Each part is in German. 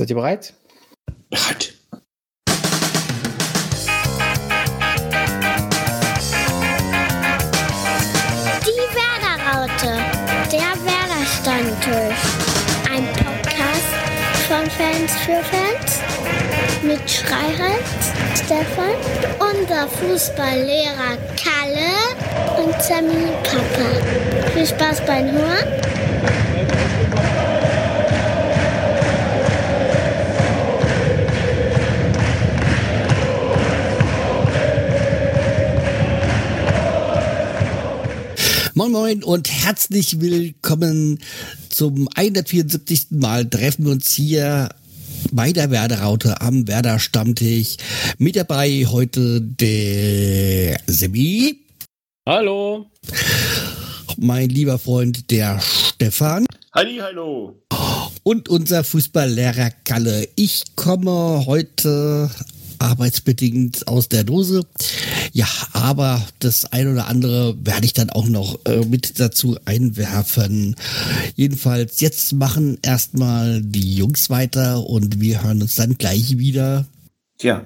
Seid ihr bereit? Bereit. Die Werderaute, der Werder-Stammtisch. Ein Podcast von Fans für Fans mit Schreihals, Stefan, unser Fußballlehrer Kalle und Sammy Papa. Viel Spaß beim Hören. Moin Moin und herzlich willkommen zum 174. Mal treffen wir uns hier bei der Werderaute am Werder Stammtisch. Mit dabei heute der Sebi. Hallo. Mein lieber Freund der Stefan. Halli, hallo. Und unser Fußballlehrer Kalle. Ich komme heute arbeitsbedingt aus der Dose. Ja, aber das ein oder andere werde ich dann auch noch äh, mit dazu einwerfen. Jedenfalls, jetzt machen erstmal die Jungs weiter und wir hören uns dann gleich wieder. Tja,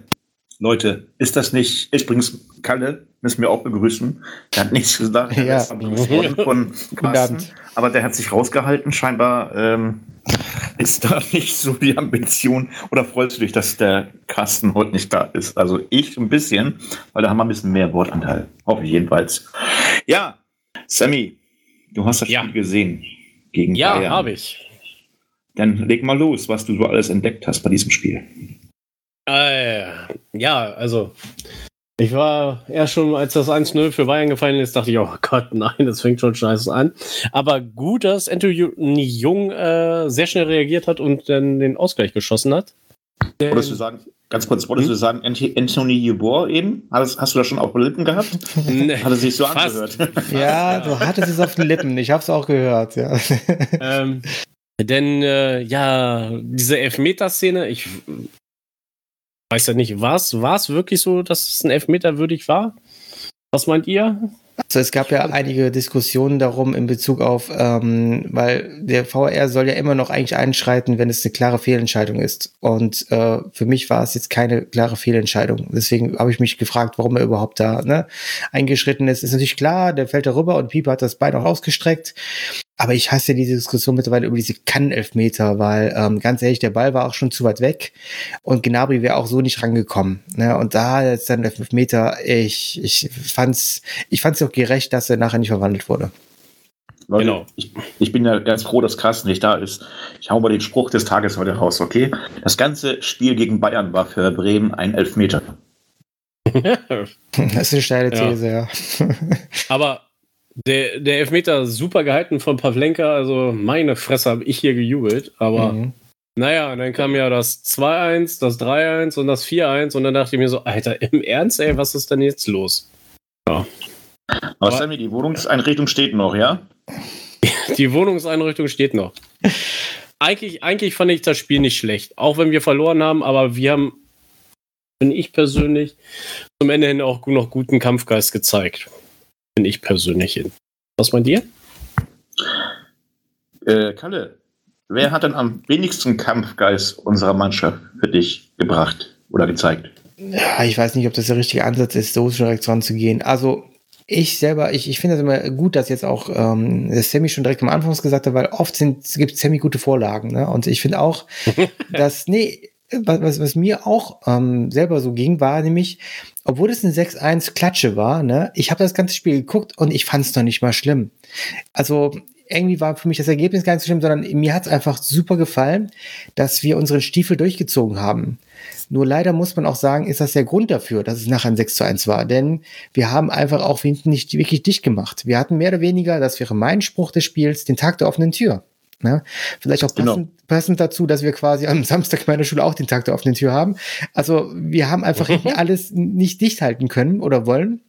Leute, ist das nicht, übrigens, Kalle, müssen wir auch begrüßen. Der hat nichts gesagt, Ja. von Carsten, Abend. aber der hat sich rausgehalten. Scheinbar ähm, ist da nicht so die Ambition. Oder freust du dich, dass der Carsten heute nicht da ist? Also ich ein bisschen, weil da haben wir ein bisschen mehr Wortanteil. Hoffe ich jedenfalls. Ja, Sammy, du hast das Ja. Spiel gesehen gegen Ja, habe ich. Dann leg mal los, was du so alles entdeckt hast bei diesem Spiel. Äh, ja, also ich war ja schon, als das 1-0 für Bayern gefallen ist, dachte ich, oh Gott, nein, das fängt schon scheiße an. Aber gut, dass Anthony Jung äh, sehr schnell reagiert hat und dann den Ausgleich geschossen hat. Denn- Wolltest du sagen, ganz kurz, wolltest du sagen, Anthony Jubor eben? Hast, hast du das schon auf den Lippen gehabt? Ne, Hat er sich so fast. angehört? Ja, du hattest es auf den Lippen. Ich hab's auch gehört, ja. ähm, denn äh, ja, diese Elfmeterszene, ich weiß ja nicht, war es wirklich so, dass es ein Elfmeter würdig war? Was meint ihr? Also es gab ja einige Diskussionen darum in Bezug auf, ähm, weil der VR soll ja immer noch eigentlich einschreiten, wenn es eine klare Fehlentscheidung ist. Und äh, für mich war es jetzt keine klare Fehlentscheidung. Deswegen habe ich mich gefragt, warum er überhaupt da ne, eingeschritten ist. Ist natürlich klar, der fällt da rüber und Pieper hat das Bein auch ausgestreckt. Aber ich hasse diese Diskussion mittlerweile über diese Kannelfmeter, weil ähm, ganz ehrlich, der Ball war auch schon zu weit weg und Gnabry wäre auch so nicht rangekommen. Ne? Und da jetzt dann Elfmeter, ich, ich fand's, ich fand's auch gerecht, dass er nachher nicht verwandelt wurde. Leute, Genau. ich, ich bin ja ganz froh, dass Carsten nicht da ist. Ich hau mal den Spruch des Tages heute raus, okay? Das ganze Spiel gegen Bayern war für Bremen ein Elfmeter. Das ist eine steile Ja. These, ja. Aber der, der Elfmeter super gehalten von Pavlenka, also meine Fresse habe ich hier gejubelt. Aber Mhm. naja, dann kam ja das 2-1, das 3-1 und das 4-1 und dann dachte ich mir so, Alter, im Ernst, ey, was ist denn jetzt los? Aber Aber- Sammy, die Wohnungseinrichtung steht noch, ja? Die Wohnungseinrichtung steht noch. Eigentlich, eigentlich fand ich das Spiel nicht schlecht, auch wenn wir verloren haben, aber wir haben, finde ich persönlich, zum Ende hin auch noch guten Kampfgeist gezeigt. Finde ich persönlich. Was meint ihr? Äh, Kalle, wer hat denn am wenigsten Kampfgeist unserer Mannschaft für dich gebracht oder gezeigt? Ja, ich weiß nicht, ob das der richtige Ansatz ist, so direkt dran zu gehen. Also ich selber, ich, ich finde das immer gut, dass jetzt auch ähm, Sammy schon direkt am Anfang gesagt hat, weil oft sind, gibt Sammy gute Vorlagen. Ne? Und ich finde auch, dass, nee, was, was, was mir auch ähm, selber so ging, war nämlich, obwohl es eine 6-1 Klatsche war, ne, ich habe das ganze Spiel geguckt und ich fand es noch nicht mal schlimm. Also irgendwie war für mich das Ergebnis gar nicht so schlimm, sondern mir hat es einfach super gefallen, dass wir unseren Stiefel durchgezogen haben. Nur leider muss man auch sagen, ist das der Grund dafür, dass es nachher ein 6 zu 1 war. Denn wir haben einfach auch hinten nicht wirklich dicht gemacht. Wir hatten mehr oder weniger, das wäre mein Spruch des Spiels, den Tag der offenen Tür. Ne? Vielleicht auch Genau. passend, passend dazu, dass wir quasi am Samstag in meiner Schule auch den Tag der offenen Tür haben. Also wir haben einfach alles nicht dicht halten können oder wollen.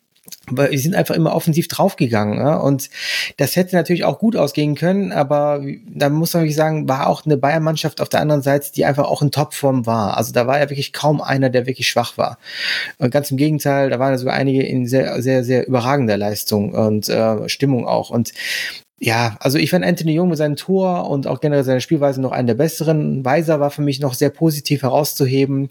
Wir sind einfach immer offensiv draufgegangen. Ja? Und das hätte natürlich auch gut ausgehen können, aber da muss man wirklich sagen, war auch eine Bayern-Mannschaft auf der anderen Seite, die einfach auch in Topform war. Also da war ja wirklich kaum einer, der wirklich schwach war. Und ganz im Gegenteil, da waren sogar einige in sehr, sehr, sehr überragender Leistung und äh, Stimmung auch. Und ja, also ich fand Anthony Jung mit seinem Tor und auch generell seiner Spielweise noch einen der besseren. Weiser war für mich noch sehr positiv herauszuheben.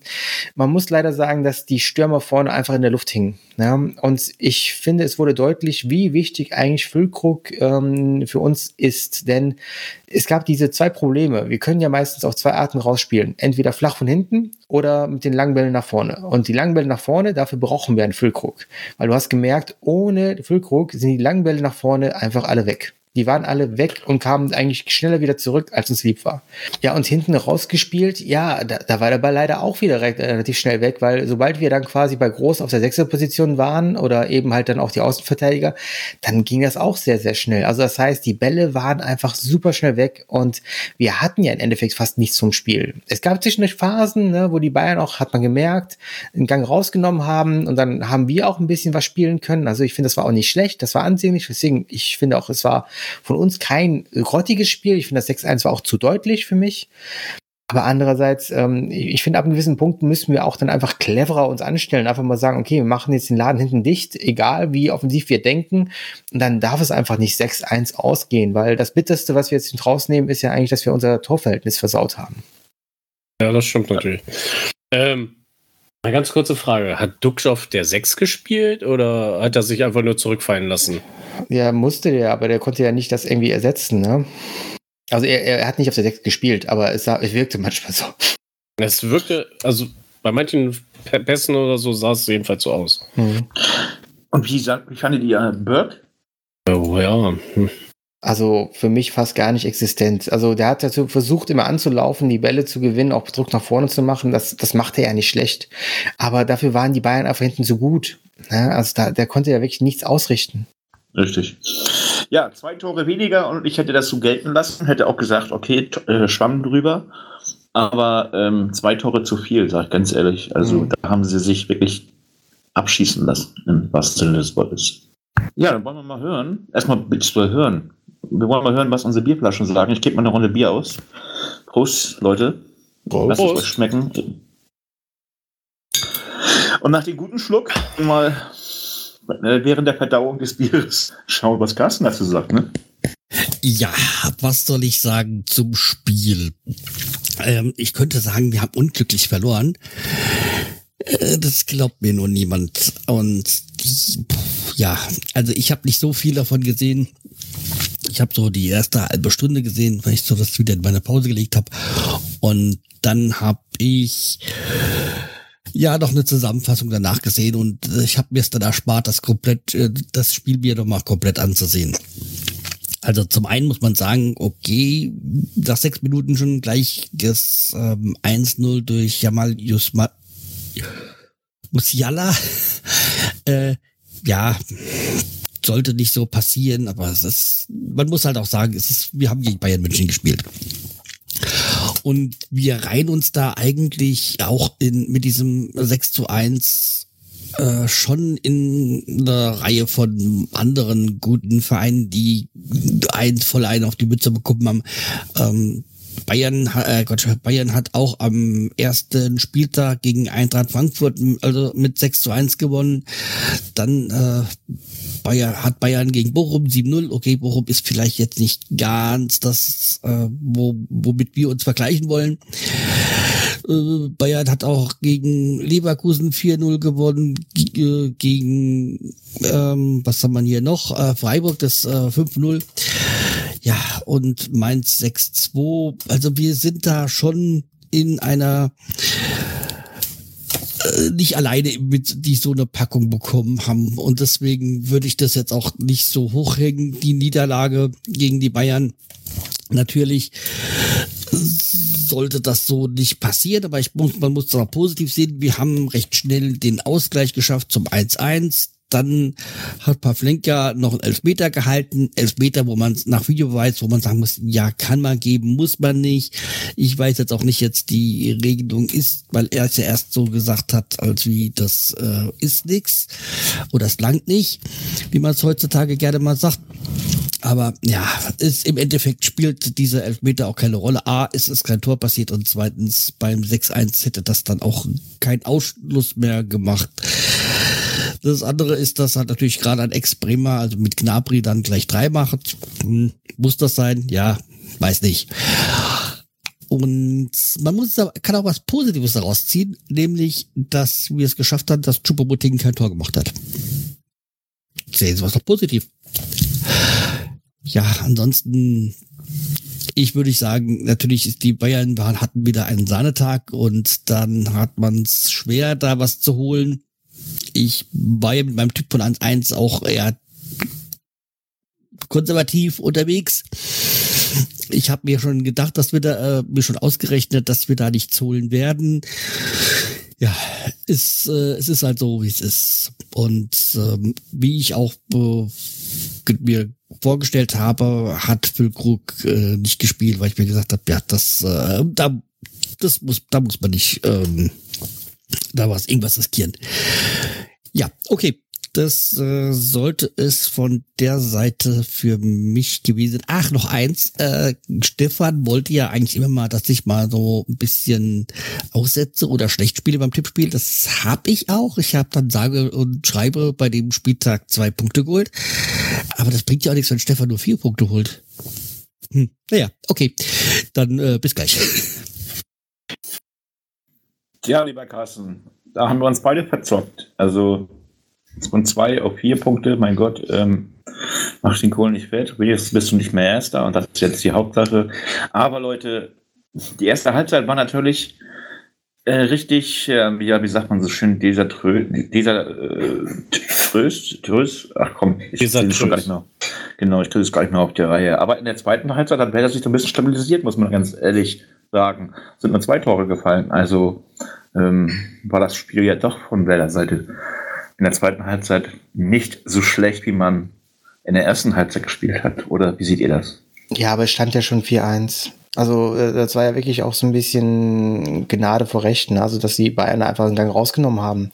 Man muss leider sagen, dass die Stürmer vorne einfach in der Luft hingen. Ja? Und ich finde, es wurde deutlich, wie wichtig eigentlich Füllkrug ähm, für uns ist. Denn es gab diese zwei Probleme. Wir können ja meistens auf zwei Arten rausspielen. Entweder flach von hinten oder mit den langen Bällen nach vorne. Und die langen Bälle nach vorne, dafür brauchen wir einen Füllkrug. Weil du hast gemerkt, ohne Füllkrug sind die langen Bälle nach vorne einfach alle weg. Die waren alle weg und kamen eigentlich schneller wieder zurück, als uns lieb war. Ja, und hinten rausgespielt, ja, da, da war der Ball leider auch wieder äh, relativ schnell weg, weil sobald wir dann quasi bei Groß auf der sechster Position waren oder eben halt dann auch die Außenverteidiger, dann ging das auch sehr, sehr schnell. Also das heißt, die Bälle waren einfach super schnell weg und wir hatten ja im Endeffekt fast nichts zum Spiel. Es gab zwischendurch Phasen, ne, wo die Bayern auch, hat man gemerkt, einen Gang rausgenommen haben und dann haben wir auch ein bisschen was spielen können. Also ich finde, das war auch nicht schlecht, das war ansehnlich, deswegen, ich finde auch, es war von uns kein grottiges Spiel. Ich finde, das 6-1 war auch zu deutlich für mich. Aber andererseits, ähm, ich finde, ab einem gewissen Punkt müssen wir auch dann einfach cleverer uns anstellen. Einfach mal sagen, okay, wir machen jetzt den Laden hinten dicht, egal wie offensiv wir denken. Und dann darf es einfach nicht 6-1 ausgehen, weil das Bitterste, was wir jetzt rausnehmen, ist ja eigentlich, dass wir unser Torverhältnis versaut haben. Ja, das stimmt natürlich. Ähm, eine ganz kurze Frage. Hat Duxhoff der 6 gespielt oder hat er sich einfach nur zurückfallen lassen? Ja, musste der, aber der konnte ja nicht das irgendwie ersetzen, ne? Also er, er hat nicht auf der 6 gespielt, aber es, sah, es wirkte manchmal so. Es wirkte, also bei manchen Pässen oder so sah es jedenfalls so aus. Mhm. Und wie, wie fandet ihr Burke? Oh ja. Hm. Also für mich fast gar nicht existent. Also der hat dazu versucht, immer anzulaufen, die Bälle zu gewinnen, auch Druck nach vorne zu machen. Das, das macht er ja nicht schlecht. Aber dafür waren die Bayern einfach hinten so gut. Ja, also da, der konnte ja wirklich nichts ausrichten. Richtig. Ja, zwei Tore weniger und ich hätte das so gelten lassen, hätte auch gesagt, okay, äh, Schwamm drüber. Aber ähm, zwei Tore zu viel, sag ich ganz ehrlich. Also mhm. da haben sie sich wirklich abschießen lassen, im wahrsten Sinne des Wortes. Ja, dann wollen wir mal hören. Erstmal bitte hören. Wir wollen mal hören, was unsere Bierflaschen sagen. Ich gebe mal eine Runde Bier aus. Prost, Leute. Prost. Lasst es euch schmecken. Und nach dem guten Schluck mal äh, während der Verdauung des Bieres schauen, was Carsten dazu sagt, ne? Ja, was soll ich sagen zum Spiel? Ähm, ich könnte sagen, wir haben unglücklich verloren. Äh, das glaubt mir nur niemand. Und die, ja, also ich habe nicht so viel davon gesehen. Ich habe so die erste halbe Stunde gesehen, weil ich so das wieder in meine Pause gelegt habe. Und dann habe ich ja noch eine Zusammenfassung danach gesehen und ich habe mir es dann erspart, das komplett, äh, das Spiel mir nochmal komplett anzusehen. Also zum einen muss man sagen, okay, nach sechs Minuten schon gleich das ähm, 1-0 durch Jamal Yusma Musiala. äh, ja, sollte nicht so passieren, aber es ist, man muss halt auch sagen, es ist, wir haben gegen Bayern München gespielt. Und wir reihen uns da eigentlich auch in, mit diesem 6 zu 1 äh, schon in einer Reihe von anderen guten Vereinen, die eins voll ein auf die Mütze bekommen haben. Ähm, Bayern, äh Gott, Bayern hat auch am ersten Spieltag gegen Eintracht Frankfurt also mit 6 zu 1 gewonnen. Dann äh, Bayern, hat Bayern gegen Bochum 7-0. Okay, Bochum ist vielleicht jetzt nicht ganz das, äh, wo, womit wir uns vergleichen wollen. Äh, Bayern hat auch gegen Leverkusen 4-0 gewonnen, äh, gegen, ähm, was haben wir hier noch? Äh, Freiburg das äh, 5-0. Ja, und Mainz 6-2. Also wir sind da schon in einer äh, nicht alleine mit die so eine Packung bekommen haben und deswegen würde ich das jetzt auch nicht so hochhängen die Niederlage gegen die Bayern natürlich sollte das so nicht passieren, aber ich muss, man muss es positiv sehen. Wir haben recht schnell den Ausgleich geschafft zum 1-1. Dann hat Pavlenka noch einen Elfmeter gehalten. Elfmeter, wo man nach Video weiß, wo man sagen muss, ja, kann man geben, muss man nicht. Ich weiß jetzt auch nicht jetzt die Regelung ist, weil er es ja erst so gesagt hat, als wie das äh, ist nix oder es langt nicht, wie man es heutzutage gerne mal sagt. Aber ja, ist, im Endeffekt spielt dieser Elfmeter auch keine Rolle. A, ist es kein Tor passiert und zweitens beim 6-1 hätte das dann auch kein Ausschluss mehr gemacht Das andere ist, dass halt natürlich gerade ein Ex-Bremer, also mit Gnabry dann gleich drei macht. Hm, muss das sein? Ja, weiß nicht. Und man muss, kann auch was Positives daraus ziehen, nämlich, dass wir es geschafft haben, dass Chupomoting kein Tor gemacht hat. Sehen Sie was doch positiv. Ja, ansonsten, ich würde sagen, natürlich ist die Bayern hatten wieder einen Sahnetag und dann hat man es schwer, da was zu holen. Ich war ja mit meinem Typ von 1-1 auch eher konservativ unterwegs. Ich habe mir schon gedacht, dass wir da, äh, mir schon ausgerechnet, dass wir da nichts holen werden. Ja, ist, äh, es ist halt so, wie es ist. Und ähm, wie ich auch äh, mir vorgestellt habe, hat Füllkrug äh, nicht gespielt, weil ich mir gesagt habe, ja, das, äh, da, das muss, da muss man nicht, ähm, da was irgendwas riskieren. Ja, okay. Das äh, sollte es von der Seite für mich gewesen. Ach, noch eins. Äh, Stefan wollte ja eigentlich immer mal, dass ich mal so ein bisschen aussetze oder schlecht spiele beim Tippspiel. Das habe ich auch. Ich habe dann sage und schreibe bei dem Spieltag zwei Punkte geholt. Aber das bringt ja auch nichts, wenn Stefan nur vier Punkte holt. Hm. Naja, okay. Dann äh, bis gleich. Ja, lieber Carsten, da haben wir uns beide verzockt. Also von zwei auf vier Punkte, mein Gott, ähm, mach den Kohl nicht fett. Jetzt bist du nicht mehr Erster und das ist jetzt die Hauptsache. Aber Leute, die erste Halbzeit war natürlich äh, richtig, äh, ja, wie sagt man so schön, dieser Trö, dieser äh, Tröst, Tröst, ach komm, ich Dieser schon gar nicht mehr. Genau, ich tue es gar nicht mehr auf der Reihe. Aber in der zweiten Halbzeit hat Werder sich so ein bisschen stabilisiert, muss man ganz ehrlich sagen. Sind nur zwei Tore gefallen. Also ähm, war das Spiel ja doch von Werder Seite in der zweiten Halbzeit nicht so schlecht, wie man in der ersten Halbzeit gespielt hat. Oder wie seht ihr das? Ja, aber es stand ja schon 4-1. Also äh, das war ja wirklich auch so ein bisschen Gnade vor Rechten, also dass die Bayern einfach einen Gang rausgenommen haben.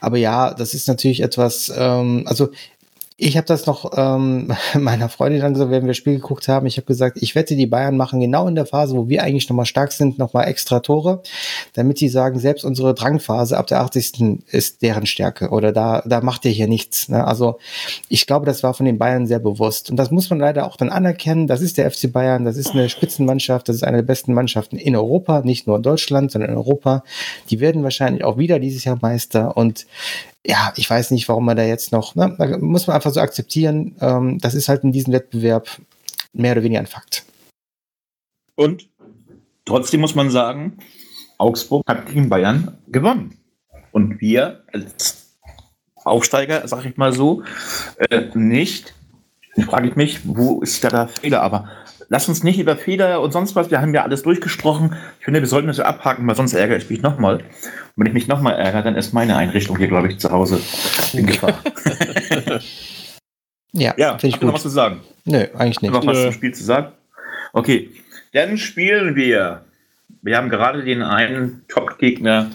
Aber ja, das ist natürlich etwas, ähm, also ich habe das noch ähm, meiner Freundin dann gesagt, wenn wir das Spiel geguckt haben, ich habe gesagt, ich wette, die Bayern machen genau in der Phase, wo wir eigentlich nochmal stark sind, nochmal extra Tore, damit sie sagen, selbst unsere Drangphase ab der 80. ist deren Stärke oder da, da macht ihr hier nichts. Ne? Also ich glaube, das war von den Bayern sehr bewusst und das muss man leider auch dann anerkennen. Das ist der FC Bayern, das ist eine Spitzenmannschaft, das ist eine der besten Mannschaften in Europa, nicht nur in Deutschland, sondern in Europa. Die werden wahrscheinlich auch wieder dieses Jahr Meister und ja, ich weiß nicht, warum man da jetzt noch, ne, da muss man einfach so akzeptieren, ähm, das ist halt in diesem Wettbewerb mehr oder weniger ein Fakt. Und trotzdem muss man sagen, Augsburg hat gegen Bayern gewonnen. Und wir als Aufsteiger, sag ich mal so, äh, nicht. Frage ich mich, wo ist da der Fehler? Aber lass uns nicht über Fehler und sonst was, wir haben ja alles durchgesprochen. Ich finde, wir sollten das ja abhaken, weil sonst ärgere ich mich nochmal. Und wenn ich mich nochmal ärgere, dann ist meine Einrichtung hier, glaube ich, zu Hause in Gefahr. Ja, ja, finde ich ihr noch gut. was zu sagen? Nö, eigentlich nicht. Noch was Nö. zum Spiel zu sagen? Okay, dann spielen wir. Wir haben gerade den einen Top-Gegner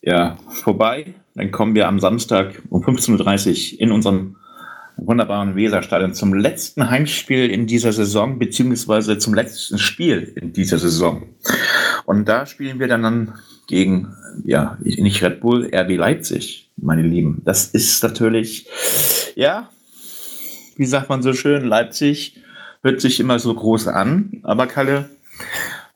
ja, vorbei. Dann kommen wir am Samstag um 15.30 Uhr in unserem wunderbaren Weserstadion zum letzten Heimspiel in dieser Saison, beziehungsweise zum letzten Spiel in dieser Saison. Und da spielen wir dann, gegen, ja, nicht Red Bull, RB Leipzig, meine Lieben. Das ist natürlich, ja, wie sagt man so schön, Leipzig hört sich immer so groß an. Aber Kalle,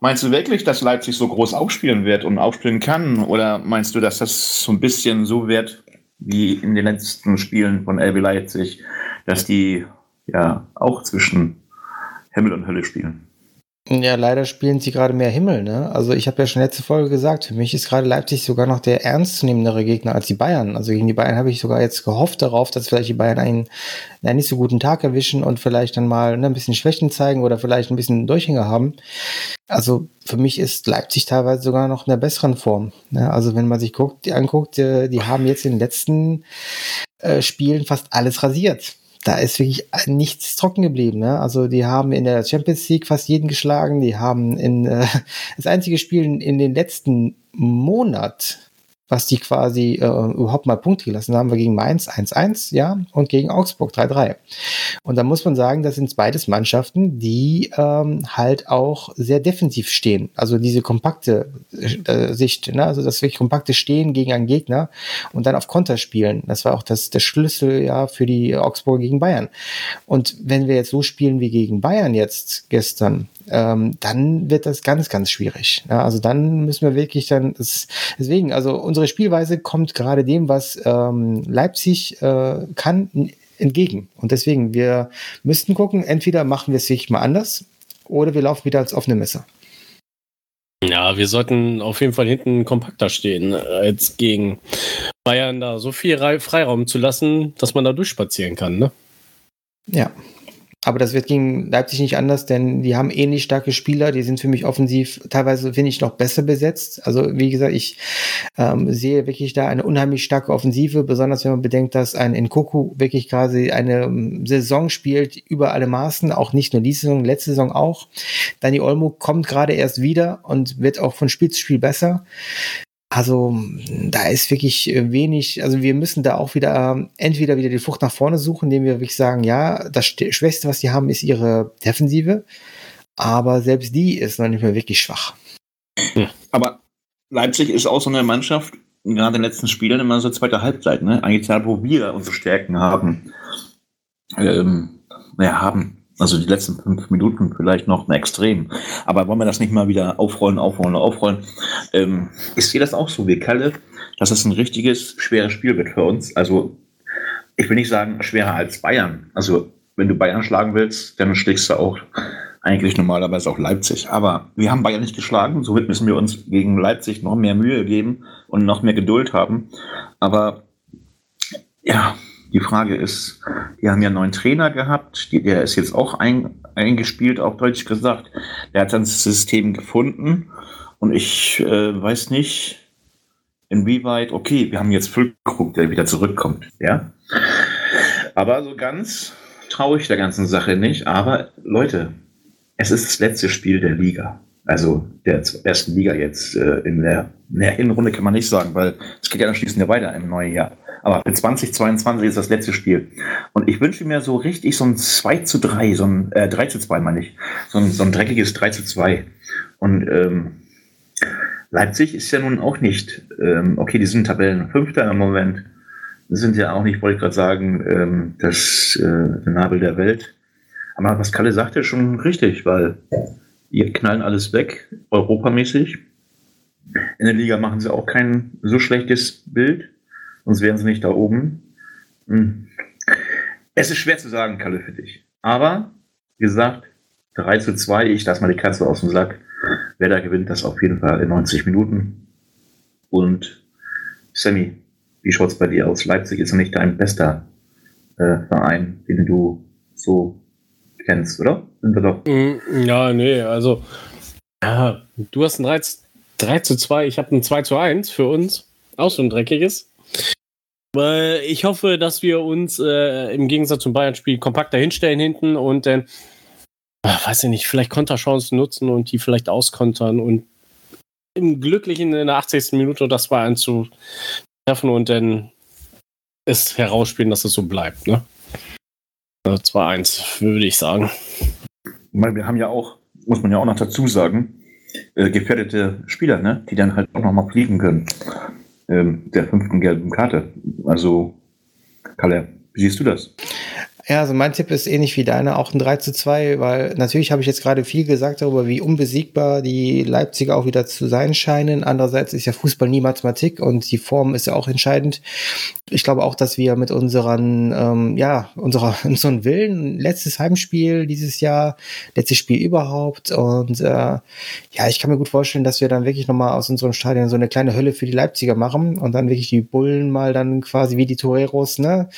meinst du wirklich, dass Leipzig so groß aufspielen wird und aufspielen kann? Oder meinst du, dass das so ein bisschen so wird wie in den letzten Spielen von RB Leipzig, dass die ja auch zwischen Himmel und Hölle spielen? Ja, leider spielen sie gerade mehr Himmel, ne? Also ich habe ja schon letzte Folge gesagt, für mich ist gerade Leipzig sogar noch der ernstzunehmendere Gegner als die Bayern. Also gegen die Bayern habe ich sogar jetzt gehofft darauf, dass vielleicht die Bayern einen, einen nicht so guten Tag erwischen und vielleicht dann mal ne, ein bisschen Schwächen zeigen oder vielleicht ein bisschen Durchhänger haben. Also für mich ist Leipzig teilweise sogar noch in der besseren Form. Ne? Also wenn man sich guckt, die anguckt, äh, die haben jetzt in den letzten äh, Spielen fast alles rasiert da ist wirklich nichts trocken geblieben. Ne? Also die haben in der Champions League fast jeden geschlagen. Die haben in äh, das einzige Spiel in, den letzten Monat, was die quasi äh, überhaupt mal Punkte gelassen haben, war gegen Mainz 1-1, ja, und gegen Augsburg 3-3. Und da muss man sagen, das sind beides Mannschaften, die ähm, halt auch sehr defensiv stehen. Also diese kompakte äh, Sicht, ne? also das wirklich kompakte Stehen gegen einen Gegner und dann auf Konter spielen. Das war auch das, der Schlüssel ja für die Augsburger gegen Bayern. Und wenn wir jetzt so spielen wie gegen Bayern jetzt gestern, ähm, dann wird das ganz, ganz schwierig. Ja, also dann müssen wir wirklich dann, das, deswegen, also unsere Spielweise kommt gerade dem, was ähm, Leipzig äh, kann, entgegen. Und deswegen, wir müssten gucken, entweder machen wir es wirklich mal anders oder wir laufen wieder als offene Messer. Ja, wir sollten auf jeden Fall hinten kompakter stehen, als gegen Bayern da so viel Freiraum zu lassen, dass man da durchspazieren kann, ne? Ja, aber das wird gegen Leipzig nicht anders, denn die haben ähnlich starke Spieler. Die sind für mich offensiv teilweise, finde ich, noch besser besetzt. Also, wie gesagt, ich ähm, sehe wirklich da eine unheimlich starke Offensive, besonders wenn man bedenkt, dass ein Nkoku wirklich quasi eine um, Saison spielt über alle Maßen, auch nicht nur diese Saison, letzte Saison auch. Dani Olmo kommt gerade erst wieder und wird auch von Spiel zu Spiel besser. Also da ist wirklich äh, wenig, also wir müssen da auch wieder entweder wieder die Flucht nach vorne suchen, indem wir wirklich sagen, ja, das Schwächste, was sie haben, ist ihre Defensive, aber selbst die ist noch nicht mehr wirklich schwach. Hm. Aber Leipzig ist auch so eine Mannschaft, gerade in den letzten Spielen immer so zweite Halbzeit, ne? Eigentlich da, wo wir unsere Stärken haben, ähm, ja, haben. Also die letzten fünf Minuten vielleicht noch ein Extrem. Aber wollen wir das nicht mal wieder aufrollen, aufrollen, aufrollen? Ähm, ich sehe das auch so wie Kalle, dass es ein richtiges, schweres Spiel wird für uns. Also ich will nicht sagen schwerer als Bayern. Also wenn du Bayern schlagen willst, dann schlägst du auch eigentlich normalerweise auch Leipzig. Aber wir haben Bayern nicht geschlagen, somit müssen wir uns gegen Leipzig noch mehr Mühe geben und noch mehr Geduld haben. Aber ja, die Frage ist, wir haben ja einen neuen Trainer gehabt, der ist jetzt auch ein, eingespielt, auch deutlich gesagt. Der hat dann das System gefunden und ich äh, weiß nicht, inwieweit, okay, wir haben jetzt Füllkrug, der wieder zurückkommt, ja. Aber so ganz traue ich der ganzen Sache nicht. Aber Leute, es ist das letzte Spiel der Liga. Also der ersten Liga jetzt äh, in, der, in der Hinrunde kann man nicht sagen, weil es geht ja anschließend ja weiter im neuen Jahr. Aber für 2022 ist das letzte Spiel. Und ich wünsche mir so richtig so ein 2 zu 3, so ein äh, 3 zu 2 meine ich. So ein, so ein dreckiges 3 zu 2. Und ähm, Leipzig ist ja nun auch nicht, ähm, okay, die sind Tabellenfünfter im Moment, sind ja auch nicht, wollte ich gerade sagen, ähm, das äh, der Nabel der Welt. Aber was Kalle sagte, schon richtig, weil ihr knallen alles weg, europamäßig. In der Liga machen sie auch kein so schlechtes Bild sonst wären sie nicht da oben. Hm. Es ist schwer zu sagen, Kalle, für dich. Aber, wie gesagt, 3 zu 2, ich lasse mal die Katze aus dem Sack. Wer da gewinnt das auf jeden Fall in 90 Minuten. Und Sammy, wie schaut es bei dir aus? Leipzig ist ja nicht dein bester äh, Verein, den du so kennst, oder? Sind wir doch. Mm, ja, nee, also ja, du hast ein 3, 3 zu 2, ich habe ein 2 zu 1 für uns. Auch so ein dreckiges. Weil ich hoffe, dass wir uns äh, im Gegensatz zum Bayern-Spiel kompakter hinstellen hinten und dann, äh, weiß ich nicht, vielleicht Konterchancen nutzen und die vielleicht auskontern und im Glücklichen in der 80. Minute das 2 zu treffen und dann es herausspielen, dass es so bleibt. Ne? 2-1, würde ich sagen. Wir haben ja auch, muss man ja auch noch dazu sagen, äh, gefährdete Spieler, ne? die dann halt auch noch mal fliegen können ähm, der fünften gelben Karte. Also, Kalle, wie siehst du das? Ja, also mein Tipp ist ähnlich wie deiner, auch ein 3 zu 2, weil natürlich habe ich jetzt gerade viel gesagt darüber, wie unbesiegbar die Leipziger auch wieder zu sein scheinen. Andererseits ist ja Fußball nie Mathematik und die Form ist ja auch entscheidend. Ich glaube auch, dass wir mit unseren, ähm, ja, unserer, unseren Willen, letztes Heimspiel dieses Jahr, letztes Spiel überhaupt und äh, ja, ich kann mir gut vorstellen, dass wir dann wirklich nochmal aus unserem Stadion so eine kleine Hölle für die Leipziger machen und dann wirklich die Bullen mal dann quasi wie die Toreros, ne,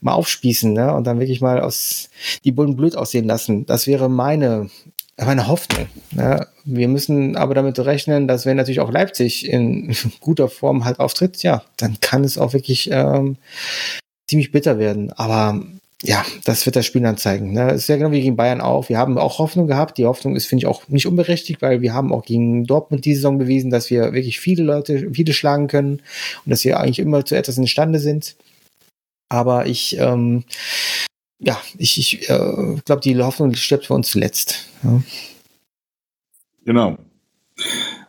mal aufspießen, ne, und dann wirklich mal aus die Bullen blöd aussehen lassen. Das wäre meine, meine Hoffnung. Ja, wir müssen aber damit rechnen, dass wenn natürlich auch Leipzig in guter Form halt auftritt, ja, dann kann es auch wirklich ähm, ziemlich bitter werden. Aber ja, das wird das Spiel dann zeigen. Ne? ist ja genau wie gegen Bayern auch. Wir haben auch Hoffnung gehabt. Die Hoffnung ist, finde ich, auch nicht unberechtigt, weil wir haben auch gegen Dortmund die Saison bewiesen, dass wir wirklich viele Leute, viele schlagen können und dass wir eigentlich immer zu etwas imstande sind. Aber ich, ähm, ja, ich, ich äh, glaube, die Hoffnung stirbt für uns zuletzt. Ja. Genau.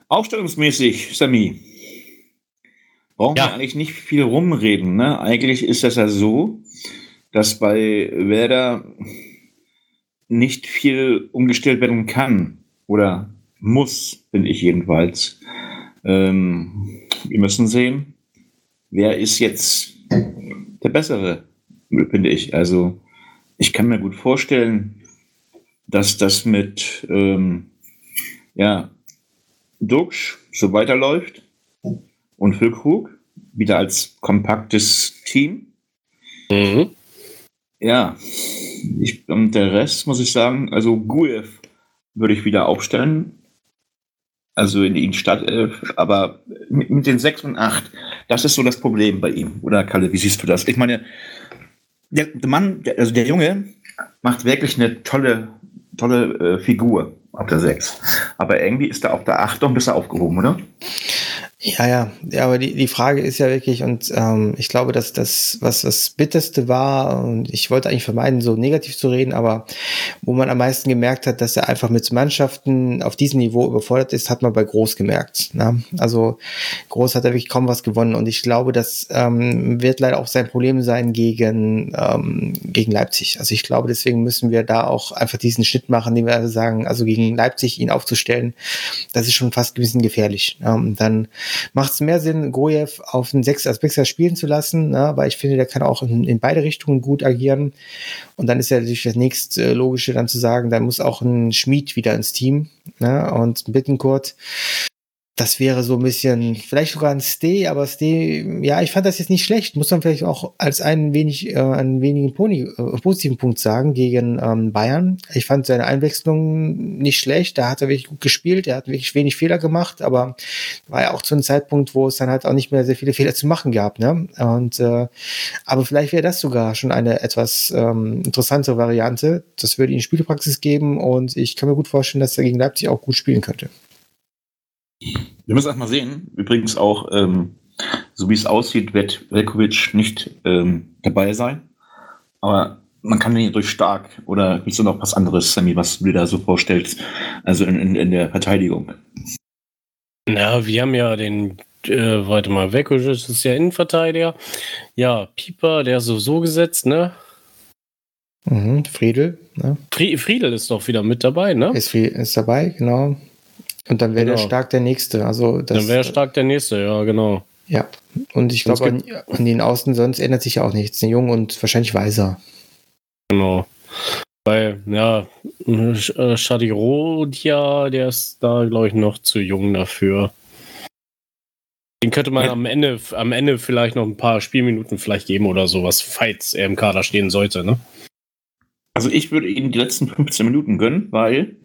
Aufstellungsmäßig, Sammy. Brauchen Ja. wir eigentlich nicht viel rumreden. Ne? Eigentlich ist das ja so, dass bei Werder nicht viel umgestellt werden kann oder muss, finde ich jedenfalls. Ähm, wir müssen sehen, wer ist jetzt der Bessere, finde ich. Also ich kann mir gut vorstellen, dass das mit ähm, ja, Duxch so weiterläuft und Füllkrug wieder als kompaktes Team. Mhm. Ja, ich, und der Rest muss ich sagen, also Guev würde ich wieder aufstellen. Also in die Startelf, aber mit, mit den 6 und 8, das ist so das Problem bei ihm. Oder Kalle, wie siehst du das? Ich meine, der, der Mann, der, also der Junge, macht wirklich eine tolle, tolle äh, Figur auf der 6. Aber irgendwie ist er auf der 8 doch ein bisschen aufgehoben, oder? Ja, ja, ja, aber die, die Frage ist ja wirklich, und ähm, ich glaube, dass das, was das Bitterste war, und ich wollte eigentlich vermeiden, so negativ zu reden, aber wo man am meisten gemerkt hat, dass er einfach mit Mannschaften auf diesem Niveau überfordert ist, hat man bei Groß gemerkt. Ne? Also Groß hat er wirklich kaum was gewonnen und ich glaube, das ähm, wird leider auch sein Problem sein gegen, ähm, gegen Leipzig. Also ich glaube, deswegen müssen wir da auch einfach diesen Schnitt machen, den wir sagen, also gegen Leipzig ihn aufzustellen, das ist schon fast ein bisschen gefährlich. Ja, und dann macht es mehr Sinn, Gojev auf den Sechs als Sechser spielen zu lassen, ne, weil ich finde, der kann auch in, in beide Richtungen gut agieren. Und dann ist ja natürlich das nächste Logische dann zu sagen, dann muss auch ein Schmied wieder ins Team ne, und Bittenkurt. Das wäre so ein bisschen, vielleicht sogar ein Stay, aber Stay, ja, ich fand das jetzt nicht schlecht. Muss man vielleicht auch als einen wenig, äh, einen wenigen Pony, äh, positiven Punkt sagen gegen ähm, Bayern. Ich fand seine Einwechslung nicht schlecht. Da hat er wirklich gut gespielt. Er hat wirklich wenig Fehler gemacht, aber war ja auch zu einem Zeitpunkt, wo es dann halt auch nicht mehr sehr viele Fehler zu machen gab. Ne? Und äh, aber vielleicht wäre das sogar schon eine etwas ähm, interessantere Variante. Das würde ihm Spielpraxis geben und ich kann mir gut vorstellen, dass er gegen Leipzig auch gut spielen könnte. Wir müssen erst mal sehen. Übrigens auch, ähm, so wie es aussieht, wird Velkovic nicht ähm, dabei sein. Aber man kann ihn durch stark oder gibt es noch was anderes, Sammy, was du dir da so vorstellst? Also in, in, in der Verteidigung. Na, wir haben ja den, äh, warte mal, Vekovic ist ja Innenverteidiger. Ja, Pieper, der ist sowieso gesetzt, ne? Mhm, Friedel, ne? Fri Friedel ist doch wieder mit dabei, ne? Ist, ist dabei, genau. Und dann wäre der Genau. stark der nächste. Also das, Dann wäre stark der nächste, ja, genau. Ja. Und ich glaube, an, an den Außen sonst ändert sich ja auch nichts. Ein Jung und wahrscheinlich weiser. Genau. Weil, ja, äh, Shadirodia, der ist da, glaube ich, noch zu jung dafür. Den könnte man Ja. am Ende, am Ende vielleicht noch ein paar Spielminuten vielleicht geben oder sowas, falls er im Kader stehen sollte, ne? Also ich würde ihm die letzten 15 Minuten gönnen, weil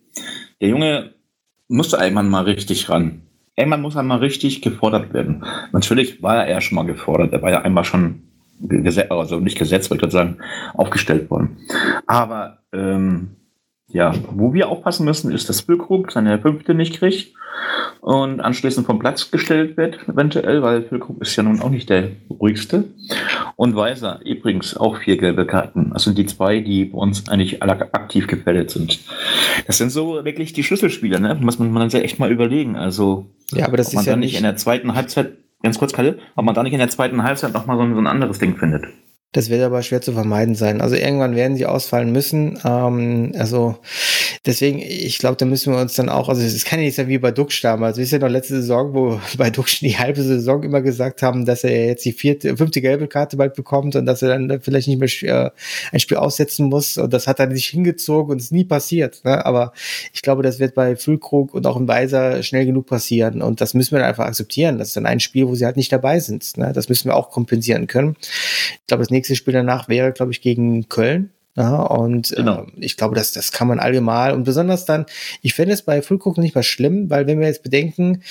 der Junge musste einmal mal richtig ran. Einmal muss er mal richtig gefordert werden. Natürlich war er ja schon mal gefordert. Er war ja einmal schon also nicht gesetzt, wollte ich sagen, aufgestellt worden. Aber ähm, ja, wo wir aufpassen müssen, ist, dass Füllkrug seine fünfte nicht kriegt und anschließend vom Platz gestellt wird, eventuell, weil Füllkrug ist ja nun auch nicht der ruhigste. Und Weiser übrigens auch vier gelbe Karten. Das sind die zwei, die bei uns eigentlich alle aktiv gefällt sind. Das sind so wirklich die Schlüsselspieler, ne? Muss man, man sich echt mal überlegen. Also, Ja, aber das ob man ist ja da nicht in der zweiten Halbzeit, ganz kurz, Kalle, ob man da nicht in der zweiten Halbzeit nochmal so, ein- so ein anderes Ding findet. das wird aber schwer zu vermeiden sein. Also irgendwann werden sie ausfallen müssen. Ähm, also deswegen, ich glaube, da müssen wir uns dann auch, also es kann ja nicht sein wie bei Duxch damals. Wisst ihr noch letzte Saison, wo bei Duxch die halbe Saison immer gesagt haben, dass er jetzt die vierte, fünfte gelbe Karte bald bekommt und dass er dann vielleicht nicht mehr äh, ein Spiel aussetzen muss. Und das hat dann sich hingezogen und ist nie passiert. Ne? Aber ich glaube, das wird bei Füllkrug und auch im Weiser schnell genug passieren. Und das müssen wir dann einfach akzeptieren. Das ist dann ein Spiel, wo sie halt nicht dabei sind. Ne? Das müssen wir auch kompensieren können. Ich glaube, das nächste Spiel danach wäre, glaube ich, gegen Köln. Ja, und Genau. äh, ich glaube, das, das kann man allgemein und besonders dann, ich fände es bei Füllkrug nicht mal schlimm, weil wenn wir jetzt bedenken,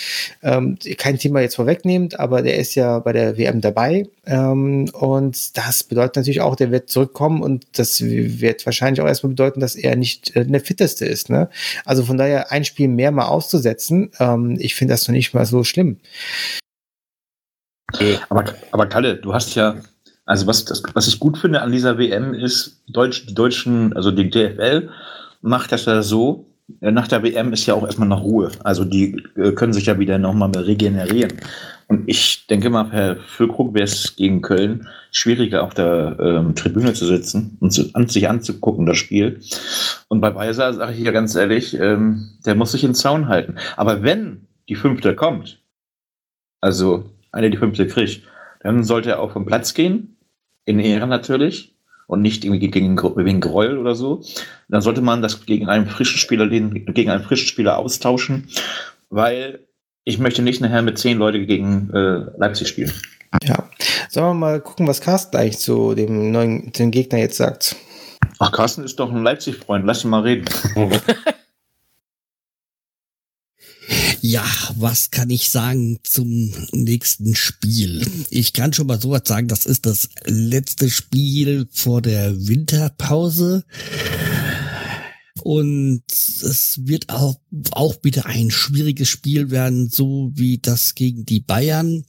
ähm, kein Thema jetzt vorwegnehmend, aber der ist ja bei der WM dabei ähm, und das bedeutet natürlich auch, der wird zurückkommen und das wird wahrscheinlich auch erstmal bedeuten, dass er nicht äh, der fitteste ist. Ne? Also von daher ein Spiel mehr mal auszusetzen, ähm, ich finde das noch nicht mal so schlimm. Aber, aber Kalle, du hast ja, also was, das, was ich gut finde an dieser WM ist, Deutsch, die Deutschen, also die DFL macht das ja so, äh, nach der WM ist ja auch erstmal noch Ruhe. Also die äh, können sich ja wieder nochmal regenerieren. Und ich denke mal, Herr Füllkrug wäre es gegen Köln schwieriger, auf der ähm, Tribüne zu sitzen und zu, an, sich anzugucken, das Spiel. Und bei Weiser sage ich ja ganz ehrlich, ähm, der muss sich in den Zaun halten. Aber wenn die fünfte kommt, also eine die fünfte kriegt, dann sollte er auch vom Platz gehen, in Ehren natürlich, und nicht irgendwie gegen, wegen Gräuel oder so. Dann sollte man das gegen einen frischen Spieler, den, gegen einen frischen Spieler austauschen, weil ich möchte nicht nachher mit zehn Leuten gegen äh, Leipzig spielen. Ja. Sollen wir mal gucken, was Carsten eigentlich zu dem neuen dem Gegner jetzt sagt? Ach, Carsten ist doch ein Leipzig-Freund, lass ihn mal reden. Ja, was kann ich sagen zum nächsten Spiel? Ich kann schon mal so was sagen, das ist das letzte Spiel vor der Winterpause. Und es wird auch, auch wieder ein schwieriges Spiel werden, so wie das gegen die Bayern.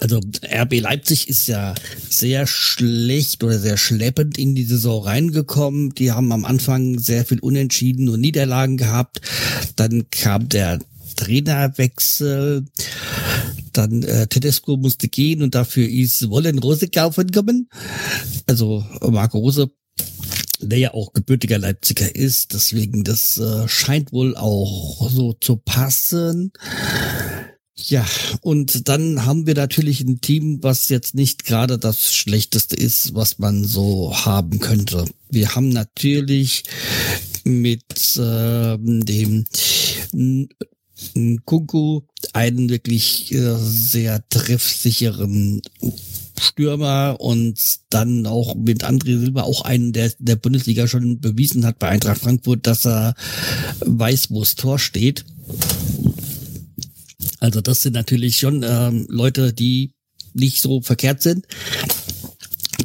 Also RB Leipzig ist ja sehr schlecht oder sehr schleppend in die Saison reingekommen. Die haben am Anfang sehr viel Unentschieden und Niederlagen gehabt. Dann kam der Trainerwechsel. Dann äh, Tedesco musste gehen und dafür ist Wollen Rose gekommen. Also Marco Rose, der ja auch gebürtiger Leipziger ist. Deswegen, das äh, scheint wohl auch so zu passen. Ja, und dann haben wir natürlich ein Team, was jetzt nicht gerade das Schlechteste ist, was man so haben könnte. Wir haben natürlich mit äh, dem Kunku einen wirklich äh, sehr treffsicheren Stürmer und dann auch mit André Silva auch einen, der der Bundesliga schon bewiesen hat bei Eintracht Frankfurt, dass er weiß, wo das Tor steht. Also das sind natürlich schon ähm, Leute, die nicht so verkehrt sind.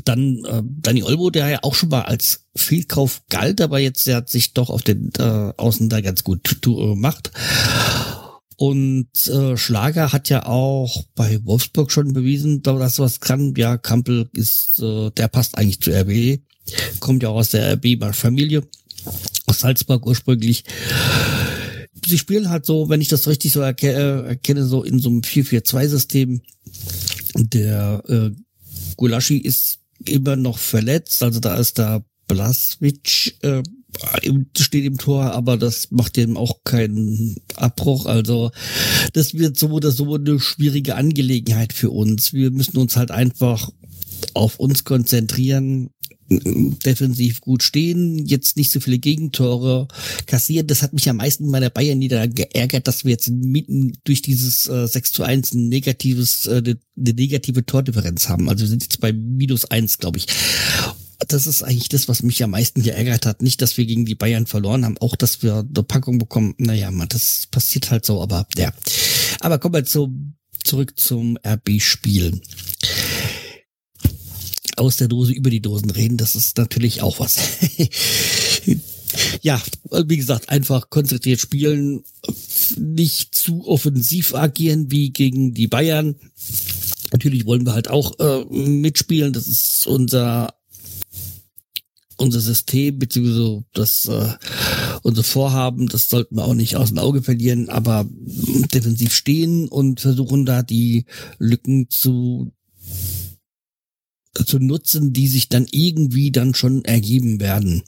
Dann äh, Dani Olmo, der ja auch schon mal als Fehlkauf galt, aber jetzt der hat sich doch auf den äh, Außen da ganz gut äh, macht. Und äh, Schlager hat ja auch bei Wolfsburg schon bewiesen, dass was kann. Ja, Kampel ist, äh, der passt eigentlich zu RB, kommt ja auch aus der RB-Familie, aus Salzburg ursprünglich. Sie spielen halt so, wenn ich das richtig so erke äh, erkenne, so in so einem 4-4-2-System. Der äh, Gulaschi ist immer noch verletzt, also da ist da Blaswitsch äh, steht im Tor, aber das macht dem auch keinen Abbruch. Also das wird so oder so eine schwierige Angelegenheit für uns. Wir müssen uns halt einfach auf uns konzentrieren, defensiv gut stehen, jetzt nicht so viele Gegentore kassieren. Das hat mich am meisten bei der Bayern nieder geärgert, dass wir jetzt mitten durch dieses äh, 6 zu 1 ein negatives, äh, eine negative Tordifferenz haben. Also wir sind jetzt bei minus eins, glaube ich das ist eigentlich das, was mich am meisten geärgert hat. Nicht, dass wir gegen die Bayern verloren haben, auch, dass wir eine Packung bekommen. Naja, man, das passiert halt so, aber ja. Aber kommen wir zu, zurück zum RB-Spiel. Aus der Dose über die Dosen reden, das ist natürlich auch was. ja, wie gesagt, einfach konzentriert spielen, nicht zu offensiv agieren wie gegen die Bayern. Natürlich wollen wir halt auch äh, mitspielen. Das ist unser unser System beziehungsweise das äh, unser Vorhaben, das sollten wir auch nicht aus dem Auge verlieren, aber defensiv stehen und versuchen da die Lücken zu zu nutzen, die sich dann irgendwie dann schon ergeben werden.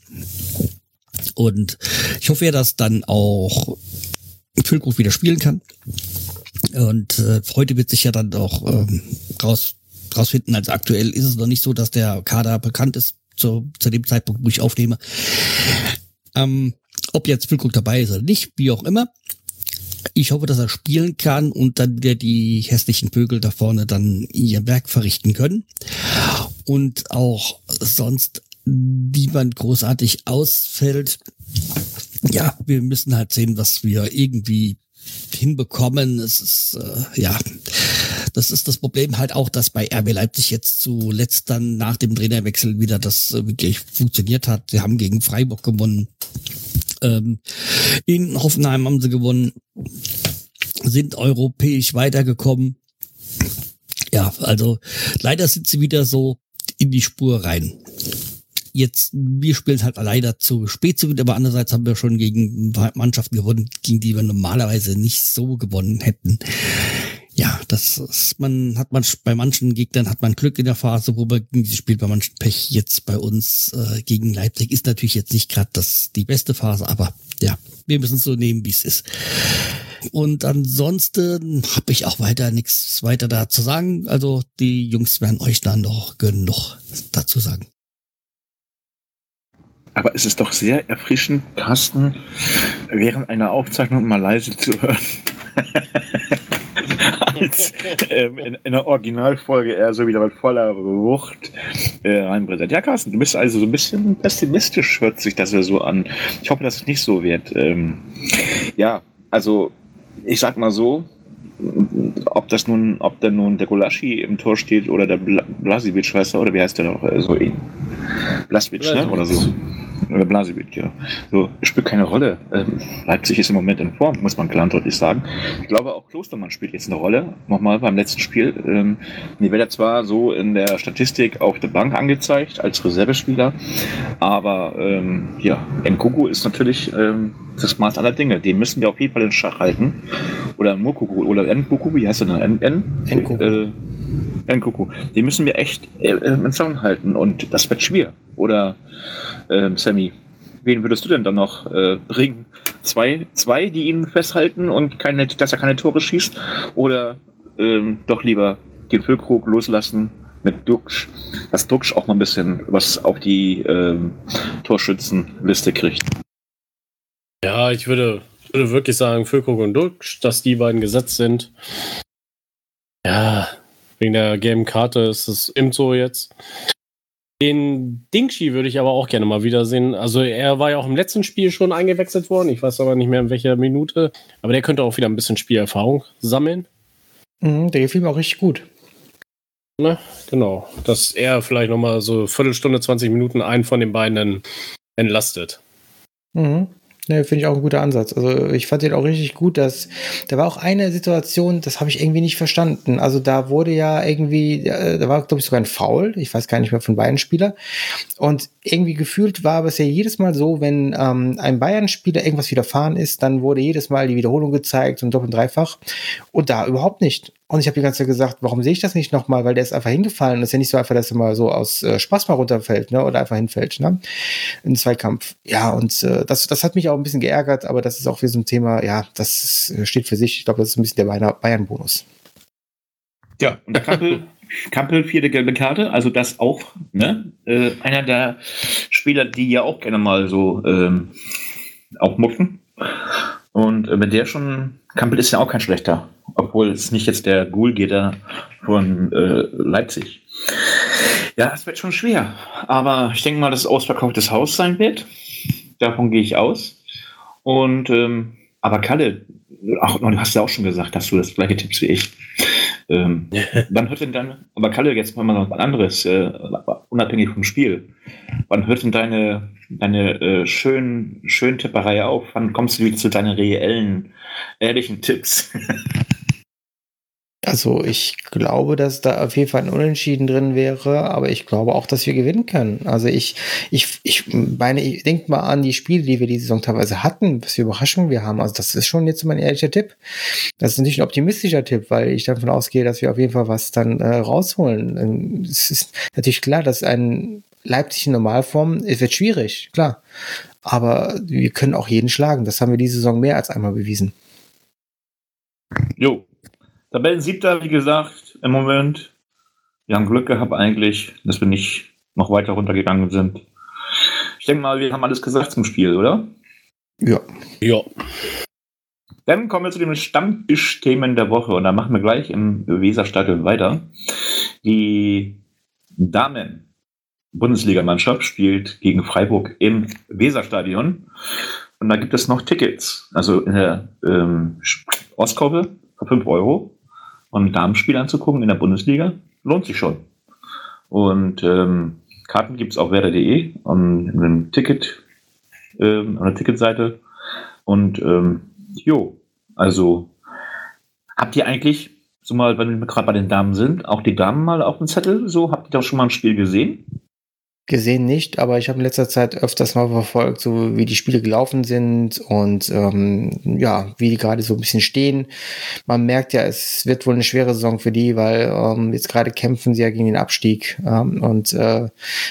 Und ich hoffe ja, dass dann auch Füllkrug wieder spielen kann. Und äh, heute wird sich ja dann auch ähm, raus rausfinden. Also aktuell ist es noch nicht so, dass der Kader bekannt ist zu, zu dem Zeitpunkt, wo ich aufnehme. Ähm, ob jetzt Füllkrug dabei ist oder nicht, wie auch immer. Ich hoffe, dass er spielen kann und dann wieder die hässlichen Vögel da vorne dann ihr Werk verrichten können. Und auch sonst niemand großartig ausfällt. Ja, wir müssen halt sehen, was wir irgendwie hinbekommen. Es ist, äh, ja, das ist das Problem halt auch, dass bei RB Leipzig jetzt zuletzt dann nach dem Trainerwechsel wieder das äh, wirklich funktioniert hat. Sie haben gegen Freiburg gewonnen. Ähm, in Hoffenheim haben sie gewonnen, sind europäisch weitergekommen. Ja, also leider sind sie wieder so in die Spur rein. Jetzt, wir spielen halt leider zu spät zu aber andererseits haben wir schon gegen Mannschaften gewonnen, gegen die wir normalerweise nicht so gewonnen hätten. Ja, das ist, man hat man bei manchen Gegnern hat man Glück in der Phase, wo man spielt, bei manchen Pech. Jetzt bei uns äh, gegen Leipzig ist natürlich jetzt nicht gerade das die beste Phase, aber ja, wir müssen es so nehmen, wie es ist. Und ansonsten habe ich auch weiter nichts weiter da zu sagen. Also die Jungs werden euch dann noch genug dazu sagen. Aber es ist doch sehr erfrischend, Carsten, während einer Aufzeichnung mal leise zu hören. Als ähm, in, in, der Originalfolge er so wieder mit voller Wucht äh, reinbrennt. Ja, Carsten, du bist also so ein bisschen pessimistisch, hört sich das ja so an. Ich hoffe, dass es nicht so wird. Ähm, ja, also ich sag mal so, ob das nun, ob denn nun der Gulaschi im Tor steht oder der Blasiewicz, weißt du, oder wie heißt der noch? So ihn. Blaswitsch, ne? Oder so. Oder Blasewitsch, ja. So, spielt keine Rolle. Ähm, Leipzig ist im Moment in Form, muss man klar und deutlich sagen. Ich glaube, auch Klostermann spielt jetzt eine Rolle. Nochmal beim letzten Spiel. Ähm, die wird er zwar so in der Statistik auf der Bank angezeigt, als Reservespieler, aber ähm, ja, Nkuku ist natürlich ähm, das Maß aller Dinge. Den müssen wir auf jeden Fall in Schach halten. Oder Mukuku, oder Nkuku, wie heißt der denn? N, N? Nkuku. Äh, Nkuku. Den müssen wir echt äh, im Zaun halten und das wird schwer. Oder ähm, Sammy, wen würdest du denn dann noch äh, bringen? Zwei, zwei, die ihn festhalten und keine, dass er keine Tore schießt? Oder ähm, doch lieber den Füllkrug loslassen mit Duxch, dass Duxch auch mal ein bisschen was auf die ähm, Torschützenliste kriegt? Ja, ich würde, würde wirklich sagen, Füllkrug und Duxch, dass die beiden gesetzt sind. Ja, wegen der gelben Karte ist es eben so jetzt. Den Dingshi würde ich aber auch gerne mal wiedersehen. Also er war ja auch im letzten Spiel schon eingewechselt worden. Ich weiß aber nicht mehr in welcher Minute. Aber der könnte auch wieder ein bisschen Spielerfahrung sammeln. Mhm, der gefiel mir auch richtig gut. Ne? Genau. Dass er vielleicht nochmal so Viertelstunde, 20 Minuten einen von den beiden entlastet. Mhm. Ne, finde ich auch ein guter Ansatz. Also ich fand den auch richtig gut, dass da war auch eine Situation, das habe ich irgendwie nicht verstanden. Also da wurde ja irgendwie, da war glaube ich sogar ein Foul, ich weiß gar nicht mehr von beiden Spieler. Und irgendwie gefühlt war es ja jedes Mal so, wenn ähm, ein Bayern-Spieler irgendwas widerfahren ist, dann wurde jedes Mal die Wiederholung gezeigt und doppelt und dreifach. Und da überhaupt nicht. Und ich habe die ganze Zeit gesagt, warum sehe ich das nicht nochmal? Weil der ist einfach hingefallen. Das ist ja nicht so einfach, dass er mal so aus äh, Spaß mal runterfällt, ne? Oder einfach hinfällt, ne? Im Zweikampf. Ja, und äh, das, das hat mich auch ein bisschen geärgert, aber das ist auch wie so ein Thema, ja, das äh, steht für sich. Ich glaube, das ist ein bisschen der Bayern-Bonus. Ja, und der Kampel, Kampel, vierte gelbe Karte, also das auch, ne? Äh, einer der Spieler, die ja auch gerne mal so ähm, auch mucken. Und äh, wenn der schon, Kampel ist ja auch kein schlechter obwohl es nicht jetzt der Ghoul-Getter von äh, Leipzig. Ja, es wird schon schwer. Aber ich denke mal, dass es ausverkauftes Haus sein wird. Davon gehe ich aus. Und ähm, aber Kalle, ach, du hast ja auch schon gesagt, dass du das gleiche Tipps wie ich. Ähm, wann hört denn dann, aber Kalle, jetzt mal noch was anderes, äh, unabhängig vom Spiel. Wann hört denn deine, deine äh, schönen, schönen Tipperei auf? Wann kommst du wieder zu deinen reellen, ehrlichen Tipps? Also ich glaube, dass da auf jeden Fall ein Unentschieden drin wäre, aber ich glaube auch, dass wir gewinnen können. Also ich, ich, ich meine, ich denke mal an die Spiele, die wir die Saison teilweise hatten, was für Überraschungen wir haben. Also das ist schon jetzt mein ehrlicher Tipp. Das ist natürlich ein optimistischer Tipp, weil ich davon ausgehe, dass wir auf jeden Fall was dann äh, rausholen. Es ist natürlich klar, dass ein Leipzig in Normalform, es wird schwierig, klar. Aber wir können auch jeden schlagen. Das haben wir diese Saison mehr als einmal bewiesen. Jo, Tabellen siebter, wie gesagt, im Moment. Wir haben Glück gehabt eigentlich, dass wir nicht noch weiter runtergegangen sind. Ich denke mal, wir haben alles gesagt zum Spiel, oder? Ja. Ja. Dann kommen wir zu den Stammtisch-Themen der Woche und da machen wir gleich im Weserstadion weiter. Die Damen Bundesligamannschaft spielt gegen Freiburg im Weserstadion. Und da gibt es noch Tickets. Also in der ähm, Ostkurve für 5 Euro. Und Damenspiel anzugucken in der Bundesliga lohnt sich schon. Und ähm, Karten gibt es auf werder.de und einem Ticket, ähm, an der Ticketseite. Und ähm, jo, also habt ihr eigentlich, so mal, wenn wir gerade bei den Damen sind, auch die Damen mal auf dem Zettel? So, habt ihr da schon mal ein Spiel gesehen? Gesehen nicht, aber ich habe in letzter Zeit öfters mal verfolgt, so wie die Spiele gelaufen sind und ähm, ja, wie die gerade so ein bisschen stehen. Man merkt ja, es wird wohl eine schwere Saison für die, weil ähm, jetzt gerade kämpfen sie ja gegen den Abstieg. Ähm, und äh,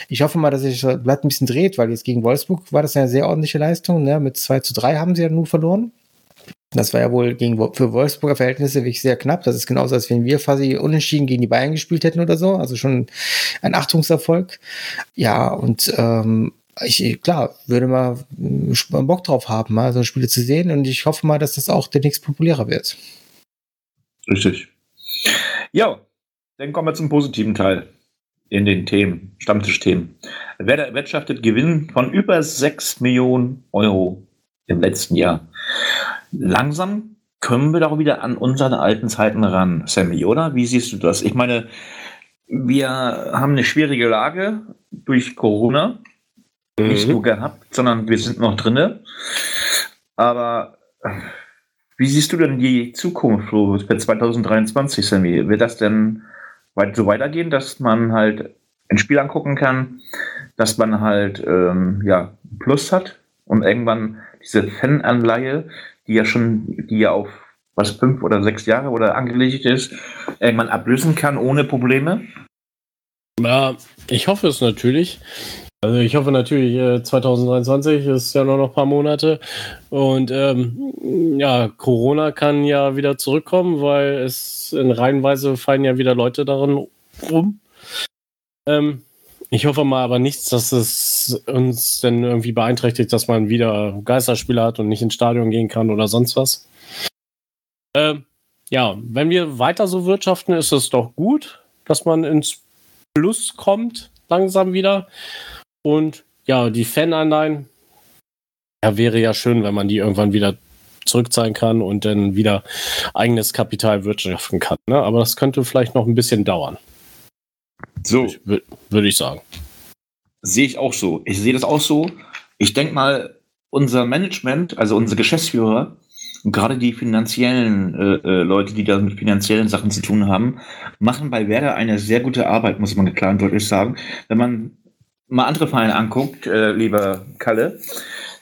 ich hoffe mal, dass sich das Blatt ein bisschen dreht, weil jetzt gegen Wolfsburg war das eine sehr ordentliche Leistung. Ne? Mit 2 zu 3 haben sie ja nur verloren. Das war ja wohl gegen, für Wolfsburger Verhältnisse wirklich sehr knapp. Das ist genauso, als wenn wir quasi unentschieden gegen die Bayern gespielt hätten oder so. Also schon ein Achtungserfolg. Ja, und ähm, ich, klar, würde mal Bock drauf haben, mal so Spiele zu sehen. Und ich hoffe mal, dass das auch demnächst populärer wird. Richtig. Ja, dann kommen wir zum positiven Teil in den Themen, Stammtischthemen. Wer erwirtschaftet Gewinn von über 6 Millionen Euro im letzten Jahr langsam können wir doch wieder an unsere alten Zeiten ran, Sammy, oder? Wie siehst du das? Ich meine, wir haben eine schwierige Lage durch Corona mhm. nicht nur gehabt, sondern wir sind noch drinne. Aber wie siehst du denn die Zukunft für 2023, Sammy? Wird das denn so weitergehen, dass man halt ein Spiel angucken kann, dass man halt ähm, ja Plus hat und irgendwann diese Fananleihe die ja schon, die ja auf was fünf oder sechs Jahre oder angelegt ist, irgendwann ablösen kann ohne Probleme? Ja, ich hoffe es natürlich. Also ich hoffe natürlich, 2023 äh, ist ja noch ein paar Monate und ähm, ja, Corona kann ja wieder zurückkommen, weil es in reihenweise fallen ja wieder Leute darin rum. Ähm, ich hoffe mal aber nichts, dass es uns dann irgendwie beeinträchtigt, dass man wieder Geisterspiele hat und nicht ins Stadion gehen kann oder sonst was. Ähm, ja, wenn wir weiter so wirtschaften, ist es doch gut, dass man ins Plus kommt, langsam wieder. Und ja, die Fananleihen, ja, wäre ja schön, wenn man die irgendwann wieder zurückzahlen kann und dann wieder eigenes Kapital wirtschaften kann. Ne? Aber das könnte vielleicht noch ein bisschen dauern. So. Würde ich sagen. Sehe ich auch so. Ich sehe das auch so. Ich denke mal, unser Management, also unsere Geschäftsführer, gerade die finanziellen äh, äh, Leute, die da mit finanziellen Sachen zu tun haben, machen bei Werder eine sehr gute Arbeit, muss man klar und deutlich sagen. Wenn man mal andere Vereine anguckt, äh, lieber Kalle,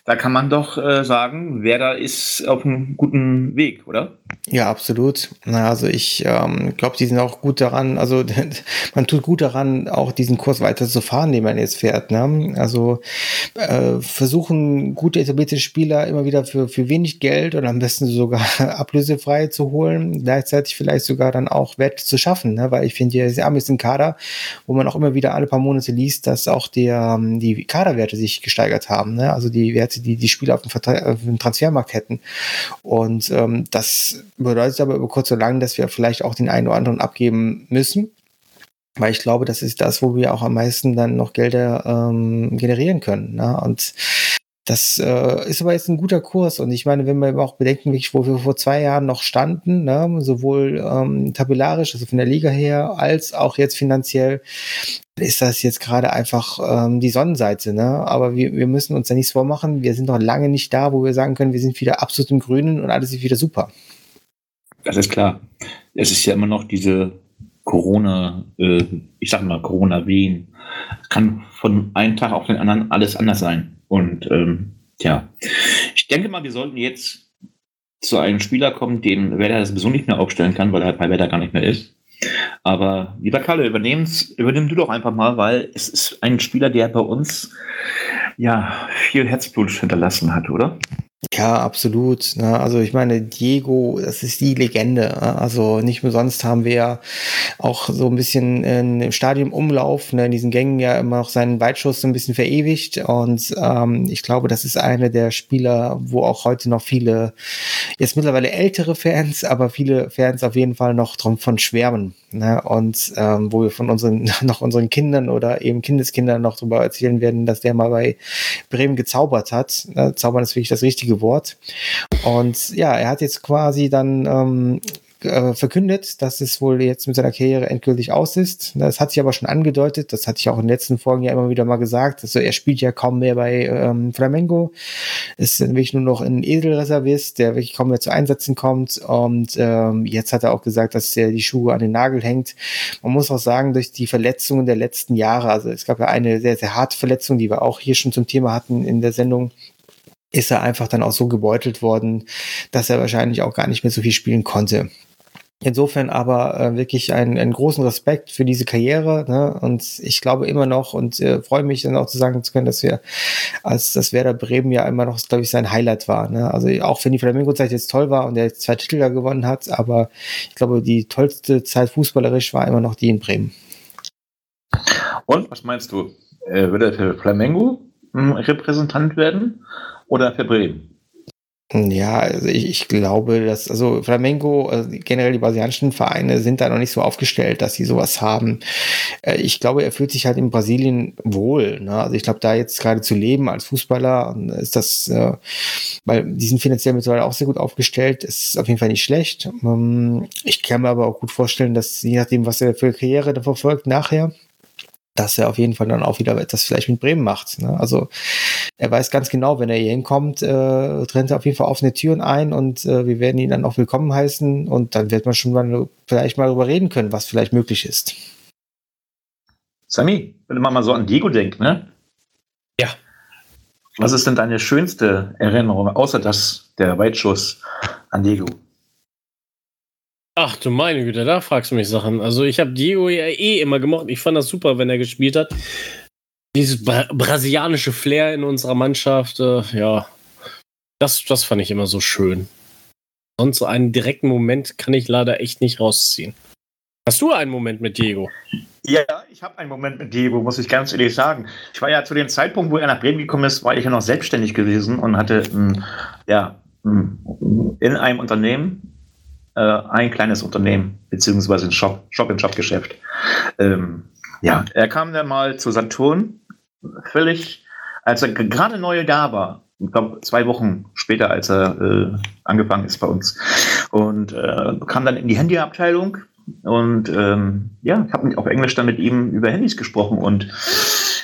da kann man doch äh, sagen, Werder ist auf einem guten Weg, oder? Ja, absolut. Also ich ähm, glaube, die sind auch gut daran, also man tut gut daran, auch diesen Kurs weiter zu fahren, den man jetzt fährt. Ne? Also äh, versuchen gute etablierte Spieler immer wieder für, für wenig Geld oder am besten sogar ablösefrei zu holen, gleichzeitig vielleicht sogar dann auch Wert zu schaffen, ne? weil ich finde, sie haben jetzt einen Kader, wo man auch immer wieder alle paar Monate liest, dass auch der, ähm, die Kaderwerte sich gesteigert haben. Ne? Also die Werte die die Spieler auf dem, auf dem Transfermarkt hätten. Und ähm, das bedeutet aber über kurz oder lang, dass wir vielleicht auch den einen oder anderen abgeben müssen. Weil ich glaube, das ist das, wo wir auch am meisten dann noch Gelder ähm, generieren können. Ne? Und das äh, ist aber jetzt ein guter Kurs. Und ich meine, wenn wir auch bedenken, wo wir vor zwei Jahren noch standen, ne, sowohl ähm, tabellarisch, also von der Liga her, als auch jetzt finanziell, ist das jetzt gerade einfach ähm, die Sonnenseite. Ne? Aber wir, wir müssen uns da nichts vormachen. Wir sind noch lange nicht da, wo wir sagen können, wir sind wieder absolut im Grünen und alles ist wieder super. Das ist klar. Es ist ja immer noch diese Corona, äh, ich sag mal Corona-Wehen. Kann von einem Tag auf den anderen alles anders sein. Und ähm, ja, ich denke mal, wir sollten jetzt zu einem Spieler kommen, den Werder sowieso nicht mehr aufstellen kann, weil er halt bei Werder gar nicht mehr ist. Aber lieber Kalle, übernimm du doch einfach mal, weil es ist ein Spieler, der bei uns ja viel Herzblut hinterlassen hat, oder? Ja, absolut. Ne? Also ich meine, Diego, das ist die Legende. Ne? Also nicht umsonst haben wir ja auch so ein bisschen im Stadionumlauf, ne, in diesen Gängen ja immer noch seinen Weitschuss so ein bisschen verewigt. Und ähm, ich glaube, das ist einer der Spieler, wo auch heute noch viele, jetzt mittlerweile ältere Fans, aber viele Fans auf jeden Fall noch drum von schwärmen. Ne? Und ähm, wo wir von unseren, noch unseren Kindern oder eben Kindeskindern noch darüber erzählen werden, dass der mal bei Bremen gezaubert hat. Ne? Zaubern ist wirklich das richtige Wort. Und ja, er hat jetzt quasi dann ähm, äh, verkündet, dass es wohl jetzt mit seiner Karriere endgültig aus ist. Das hat sich aber schon angedeutet, das hatte ich auch in den letzten Folgen ja immer wieder mal gesagt. Also er spielt ja kaum mehr bei ähm, Flamengo, ist wirklich nur noch ein Edelreservist, der wirklich kaum mehr zu Einsätzen kommt. Und ähm, jetzt hat er auch gesagt, dass er die Schuhe an den Nagel hängt. Man muss auch sagen, durch die Verletzungen der letzten Jahre, also es gab ja eine sehr, sehr harte Verletzung, die wir auch hier schon zum Thema hatten in der Sendung, ist er einfach dann auch so gebeutelt worden, dass er wahrscheinlich auch gar nicht mehr so viel spielen konnte. Insofern aber äh, wirklich einen, einen großen Respekt für diese Karriere. Ne? Und ich glaube immer noch und äh, freue mich dann auch zu sagen zu können, dass wir als das Werder Bremen ja immer noch, glaube ich, sein Highlight war. Ne? Also auch wenn die Flamingo-Zeit jetzt toll war und er zwei Titel da gewonnen hat, aber ich glaube, die tollste Zeit fußballerisch war immer noch die in Bremen. Und was meinst du? Äh, wird er für Flamengo hm, Repräsentant werden oder für Bremen? Ja, also ich, ich glaube, dass, also Flamengo, also generell die brasilianischen Vereine sind da noch nicht so aufgestellt, dass sie sowas haben. Äh, ich glaube, er fühlt sich halt in Brasilien wohl. Ne? Also ich glaube, da jetzt gerade zu leben als Fußballer, ist das, äh, weil die sind finanziell mittlerweile auch sehr gut aufgestellt, ist auf jeden Fall nicht schlecht. Ähm, ich kann mir aber auch gut vorstellen, dass je nachdem, was er für Karriere da verfolgt nachher, dass er auf jeden Fall dann auch wieder etwas vielleicht mit Bremen macht. Ne? Also er weiß ganz genau, wenn er hier hinkommt, äh, trennt er auf jeden Fall offene Türen ein und äh, wir werden ihn dann auch willkommen heißen und dann wird man schon mal vielleicht mal darüber reden können, was vielleicht möglich ist. Sami, wenn man mal so an Diego denkt, ne? Ja. Was ist denn deine schönste Erinnerung, außer das der Weitschuss an Diego? Ach du meine Güte, da fragst du mich Sachen. Also ich habe Diego ja eh immer gemocht. Ich fand das super, wenn er gespielt hat. Dieses bra brasilianische Flair in unserer Mannschaft, äh, ja, das, das fand ich immer so schön. Sonst so einen direkten Moment kann ich leider echt nicht rausziehen. Hast du einen Moment mit Diego? Ja, ich habe einen Moment mit Diego, muss ich ganz ehrlich sagen. Ich war ja zu dem Zeitpunkt, wo er nach Bremen gekommen ist, war ich ja noch selbstständig gewesen und hatte ähm, ja, in einem Unternehmen äh, ein kleines Unternehmen, beziehungsweise ein Shop, Shop-in-Shop-Geschäft. Ähm, ja, er kam dann mal zu Saturn, völlig, als er gerade neu da war. Ich glaube, zwei Wochen später, als er äh, angefangen ist bei uns. Und äh, kam dann in die Handyabteilung und ähm, ja, ich habe auf Englisch dann mit ihm über Handys gesprochen und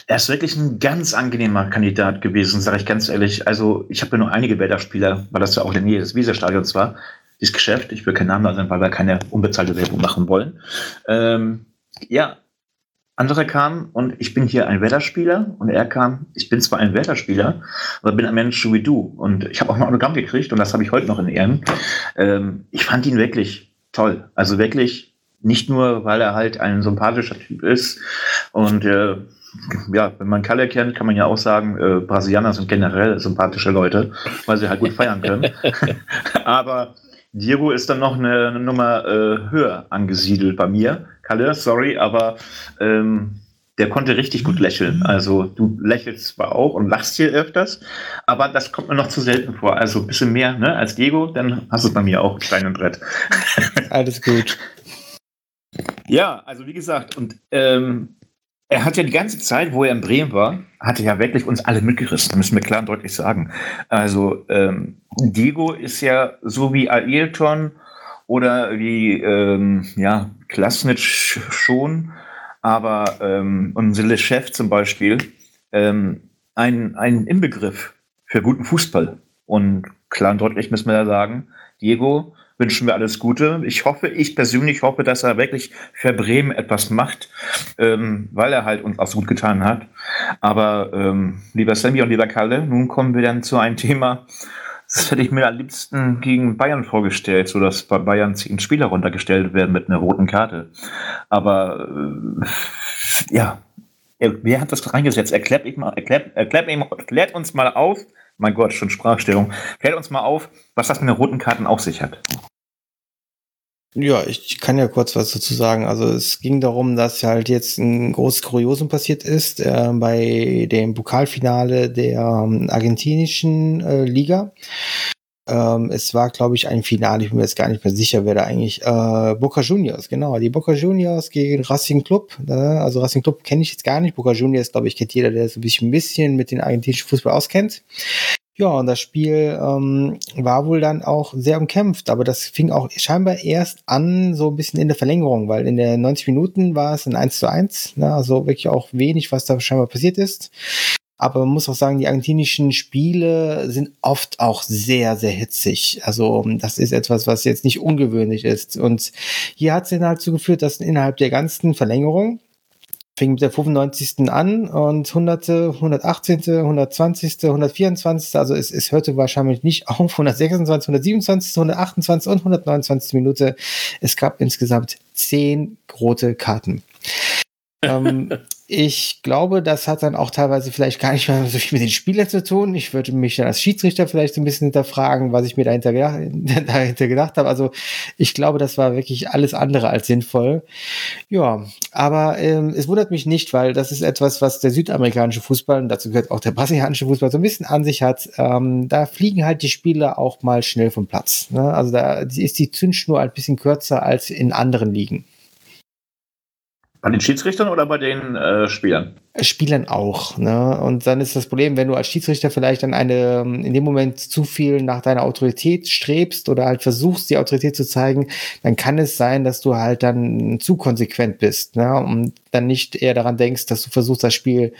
er ist wirklich ein ganz angenehmer Kandidat gewesen, sage ich ganz ehrlich. Also ich habe ja nur einige Werder-Spieler, weil das ja auch in der Nähe des Weserstadions war, dieses Geschäft. Ich will keinen Namen nennen, weil wir keine unbezahlte Werbung machen wollen. Ähm, ja, andere kamen und ich bin hier ein Wetterspieler und er kam, ich bin zwar ein Wetterspieler, aber bin ein Mensch wie du. Und ich habe auch ein Autogramm gekriegt und das habe ich heute noch in Ehren. Ähm, ich fand ihn wirklich toll. Also wirklich nicht nur, weil er halt ein sympathischer Typ ist und äh, ja, wenn man Kalle kennt, kann man ja auch sagen, äh, Brasilianer sind generell sympathische Leute, weil sie halt gut feiern können. Aber Diego ist dann noch eine, eine Nummer äh, höher angesiedelt bei mir. Kalle, sorry, aber ähm, der konnte richtig gut lächeln. Also du lächelst zwar auch und lachst hier öfters, aber das kommt mir noch zu selten vor. Also ein bisschen mehr ne, als Diego, dann hast du es bei mir auch, Stein und Brett. Alles gut. Ja, also wie gesagt, und ähm, er hat ja die ganze Zeit, wo er in Bremen war, hat er ja wirklich uns alle mitgerissen, müssen wir klar und deutlich sagen. Also ähm, Diego ist ja so wie Ailton oder wie ähm, ja, Klasnitsch schon, aber ähm, unser Chef zum Beispiel ähm, ein, ein Inbegriff für guten Fußball. Und klar und deutlich müssen wir ja sagen, Diego wünschen wir alles Gute. Ich hoffe, ich persönlich hoffe, dass er wirklich für Bremen etwas macht, ähm, weil er halt uns auch so gut getan hat. Aber ähm, lieber Sammy und lieber Kalle, nun kommen wir dann zu einem Thema, das hätte ich mir am liebsten gegen Bayern vorgestellt, so dass bei Bayern zehn Spieler runtergestellt werden mit einer roten Karte. Aber äh, ja, wer hat das reingesetzt? Erklärt, erklärt, erklärt, erklärt uns mal auf, Mein Gott, schon Sprachstörung. Klärt uns mal auf, was das mit den roten Karten auf sich hat. Ja, ich kann ja kurz was dazu sagen. Also es ging darum, dass halt jetzt ein großes Kuriosum passiert ist äh, bei dem Pokalfinale der ähm, argentinischen äh, Liga. Ähm, es war, glaube ich, ein Finale, ich bin mir jetzt gar nicht mehr sicher, wer da eigentlich, äh, Boca Juniors, genau, die Boca Juniors gegen Racing Club, ne? also Racing Club kenne ich jetzt gar nicht, Boca Juniors, glaube ich, kennt jeder, der so ein bisschen, ein bisschen mit den argentinischen Fußball auskennt. Ja, und das Spiel ähm, war wohl dann auch sehr umkämpft, aber das fing auch scheinbar erst an, so ein bisschen in der Verlängerung, weil in der 90 Minuten war es ein 1 zu 1, ne, also wirklich auch wenig, was da scheinbar passiert ist. Aber man muss auch sagen, die argentinischen Spiele sind oft auch sehr, sehr hitzig. Also das ist etwas, was jetzt nicht ungewöhnlich ist. Und hier hat es dann halt zugeführt, dass innerhalb der ganzen Verlängerung fing mit der 95. an und 100., 118., 120., 124., also es, es hörte wahrscheinlich nicht auf, 126., 127., 128. und 129. Minute. Es gab insgesamt zehn rote Karten. Ähm, ich glaube, das hat dann auch teilweise vielleicht gar nicht mehr so viel mit den Spielern zu tun. Ich würde mich dann als Schiedsrichter vielleicht so ein bisschen hinterfragen, was ich mir dahinter gedacht, dahinter gedacht habe. Also ich glaube, das war wirklich alles andere als sinnvoll. Ja, aber ähm, es wundert mich nicht, weil das ist etwas, was der südamerikanische Fußball, und dazu gehört auch der brasilianische Fußball, so ein bisschen an sich hat. Ähm, da fliegen halt die Spieler auch mal schnell vom Platz. Ne? Also da ist die Zündschnur ein bisschen kürzer als in anderen Ligen. Bei den Schiedsrichtern oder bei den äh, Spielern? Spielern auch. Ne? Und dann ist das Problem, wenn du als Schiedsrichter vielleicht dann eine, in dem Moment zu viel nach deiner Autorität strebst oder halt versuchst, die Autorität zu zeigen, dann kann es sein, dass du halt dann zu konsequent bist. Ne? Und dann nicht eher daran denkst, dass du versuchst, das Spiel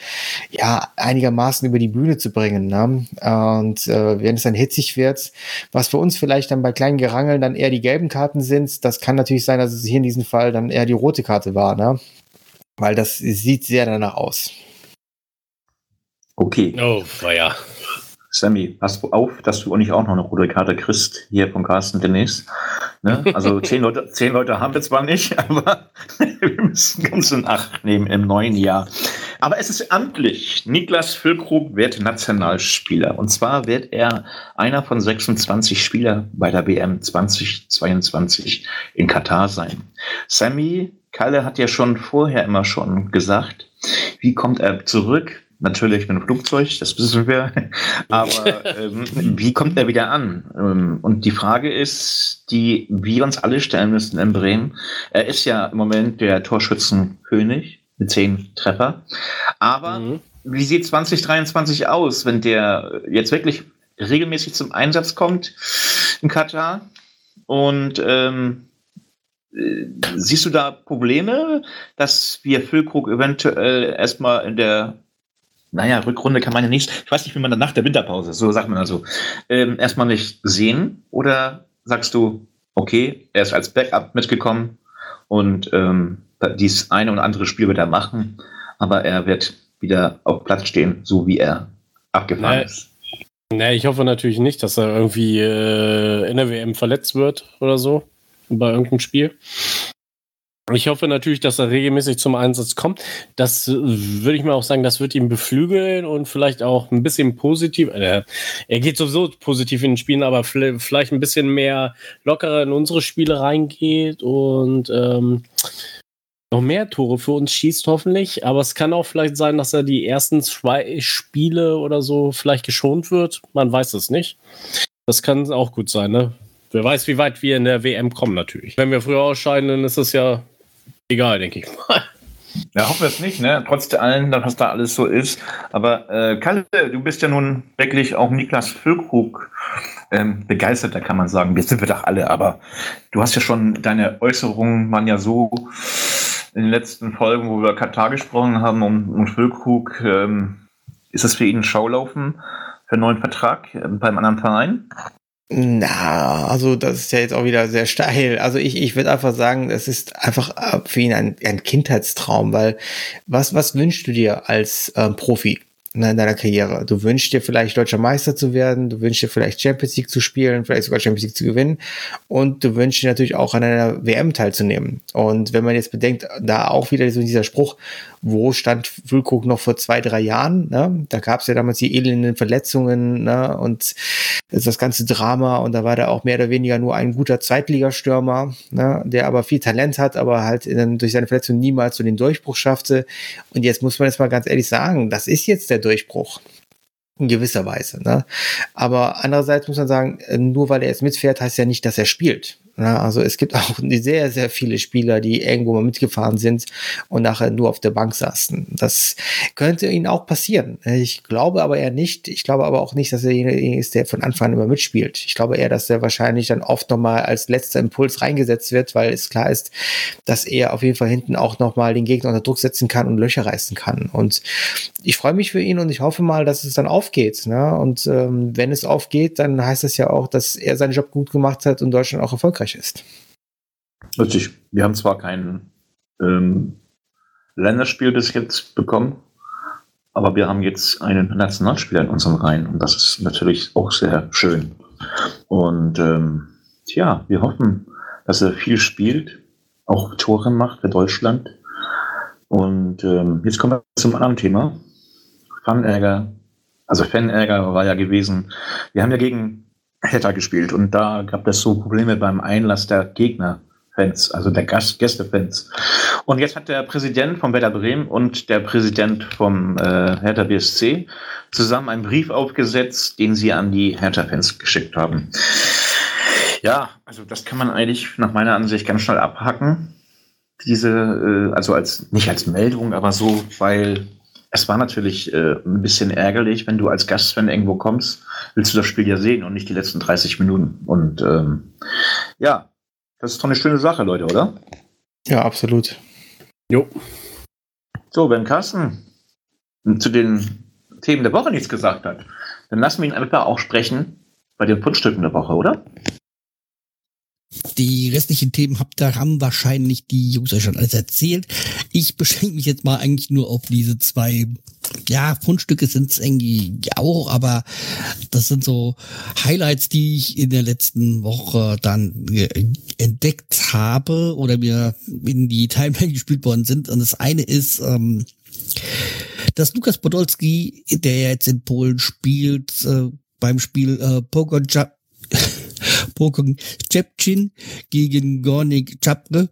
ja einigermaßen über die Bühne zu bringen. Ne? Und äh, wenn es dann hitzig wird, was für uns vielleicht dann bei kleinen Gerangeln dann eher die gelben Karten sind, das kann natürlich sein, dass es hier in diesem Fall dann eher die rote Karte war. Ne? Weil das sieht sehr danach aus. Okay. Oh, naja. Sammy, pass auf, dass du nicht auch noch eine rote Karte kriegst hier von Carsten demnächst. Ne? Also zehn Leute, zehn Leute haben wir zwar nicht, aber wir müssen ganz in Acht nehmen im neuen Jahr. Aber es ist amtlich. Niklas Füllkrug wird Nationalspieler. Und zwar wird er einer von 26 Spielern bei der WM 2022 in Katar sein. Sammy Kalle hat ja schon vorher immer schon gesagt, wie kommt er zurück? Natürlich mit dem Flugzeug, das wissen wir. Aber ähm, wie kommt er wieder an? Ähm, und die Frage ist, die wir uns alle stellen müssen in Bremen. Er ist ja im Moment der Torschützenkönig mit zehn Treffer. Aber mhm. wie sieht 2023 aus, wenn der jetzt wirklich regelmäßig zum Einsatz kommt in Katar? Und ähm, siehst du da Probleme, dass wir Füllkrug eventuell erstmal in der naja, Rückrunde kann man ja nicht, ich weiß nicht, wie man dann nach der Winterpause, so sagt man also, ähm, erstmal nicht sehen? Oder sagst du, okay, er ist als Backup mitgekommen und ähm, dies eine und andere Spiel wird er machen, aber er wird wieder auf Platz stehen, so wie er abgefahren nee. ist? Nee, ich hoffe natürlich nicht, dass er irgendwie äh, in der WM verletzt wird oder so bei irgendeinem Spiel. Ich hoffe natürlich, dass er regelmäßig zum Einsatz kommt. Das äh, würde ich mal auch sagen, das wird ihn beflügeln und vielleicht auch ein bisschen positiv. Äh, er geht sowieso positiv in den Spielen, aber vielleicht ein bisschen mehr lockerer in unsere Spiele reingeht und ähm, noch mehr Tore für uns schießt, hoffentlich. Aber es kann auch vielleicht sein, dass er die ersten zwei Spiele oder so vielleicht geschont wird. Man weiß es nicht. Das kann auch gut sein, ne? Wer weiß, wie weit wir in der WM kommen, natürlich. Wenn wir früher ausscheiden, dann ist es ja egal, denke ich mal. Ja, hoffen wir es nicht, ne? Trotz allem, was da alles so ist. Aber äh, Kalle, du bist ja nun wirklich auch Niklas Füllkrug ähm, begeisterter, kann man sagen. Wir sind wir doch alle, aber du hast ja schon deine Äußerungen waren ja so in den letzten Folgen, wo wir über Katar gesprochen haben und, und Füllkrug, ähm, ist das für ihn ein Schaulaufen für einen neuen Vertrag äh, beim anderen Verein? Na, also das ist ja jetzt auch wieder sehr steil. Also ich, ich würde einfach sagen, es ist einfach äh, für ihn ein, ein Kindheitstraum, weil was, was wünschst du dir als ähm, Profi? in deiner Karriere. Du wünschst dir vielleicht deutscher Meister zu werden, du wünschst dir vielleicht Champions League zu spielen, vielleicht sogar Champions League zu gewinnen und du wünschst dir natürlich auch an einer WM teilzunehmen. Und wenn man jetzt bedenkt, da auch wieder so dieser Spruch, wo stand Füllkrug noch vor zwei, drei Jahren? Ne? Da gab es ja damals die elenden Verletzungen ne? und das ganze Drama und da war der auch mehr oder weniger nur ein guter Zweitligastürmer, ne? der aber viel Talent hat, aber halt in, durch seine Verletzung niemals so den Durchbruch schaffte. Und jetzt muss man jetzt mal ganz ehrlich sagen, das ist jetzt der Durchbruch. In gewisser Weise. Ne? Aber andererseits muss man sagen, nur weil er jetzt mitfährt, heißt ja nicht, dass er spielt. Ja, also es gibt auch sehr, sehr viele Spieler, die irgendwo mal mitgefahren sind und nachher nur auf der Bank saßen. Das könnte ihnen auch passieren. Ich glaube aber eher nicht. Ich glaube aber auch nicht, dass er derjenige ist, der von Anfang an immer mitspielt. Ich glaube eher, dass er wahrscheinlich dann oft nochmal als letzter Impuls reingesetzt wird, weil es klar ist, dass er auf jeden Fall hinten auch nochmal den Gegner unter Druck setzen kann und Löcher reißen kann. Und ich freue mich für ihn und ich hoffe mal, dass es dann aufgeht. Ne? Und ähm, wenn es aufgeht, dann heißt das ja auch, dass er seinen Job gut gemacht hat und Deutschland auch erfolgreich erfolgreich ist. Richtig. Wir haben zwar kein ähm, Länderspiel bis jetzt bekommen, aber wir haben jetzt einen Nationalspieler in unseren Reihen und das ist natürlich auch sehr schön. Und ähm, tja, wir hoffen, dass er viel spielt, auch Tore macht für Deutschland. Und ähm, jetzt kommen wir zum anderen Thema. Fanärger. Also Fanärger war ja gewesen. Wir haben ja gegen Hertha gespielt und da gab es so Probleme beim Einlass der Gegnerfans, also der Gast Gästefans. Und jetzt hat der Präsident von Werder Bremen und der Präsident vom äh, Hertha BSC zusammen einen Brief aufgesetzt, den sie an die Hertha-Fans geschickt haben. Ja, also das kann man eigentlich nach meiner Ansicht ganz schnell abhacken. Diese, äh, also als nicht als Meldung, aber so, weil es war natürlich äh, ein bisschen ärgerlich, wenn du als Gastfan irgendwo kommst, willst du das Spiel ja sehen und nicht die letzten 30 Minuten. Und ähm, ja, das ist doch eine schöne Sache, Leute, oder? Ja, absolut. Jo. So, wenn Carsten zu den Themen der Woche nichts gesagt hat, dann lassen wir ihn einfach auch sprechen bei den Fundstücken der Woche, oder? Die restlichen Themen habt ihr, haben wahrscheinlich die Jungs euch schon alles erzählt. Ich beschränke mich jetzt mal eigentlich nur auf diese zwei, ja, Fundstücke sind es irgendwie auch, aber das sind so Highlights, die ich in der letzten Woche dann entdeckt habe oder mir in die Timeline gespielt worden sind. Und das eine ist, ähm, dass Lukas Podolski, der jetzt in Polen spielt, äh, beim Spiel äh, Pogoń Pokon Cepcin gegen Gornik Czapre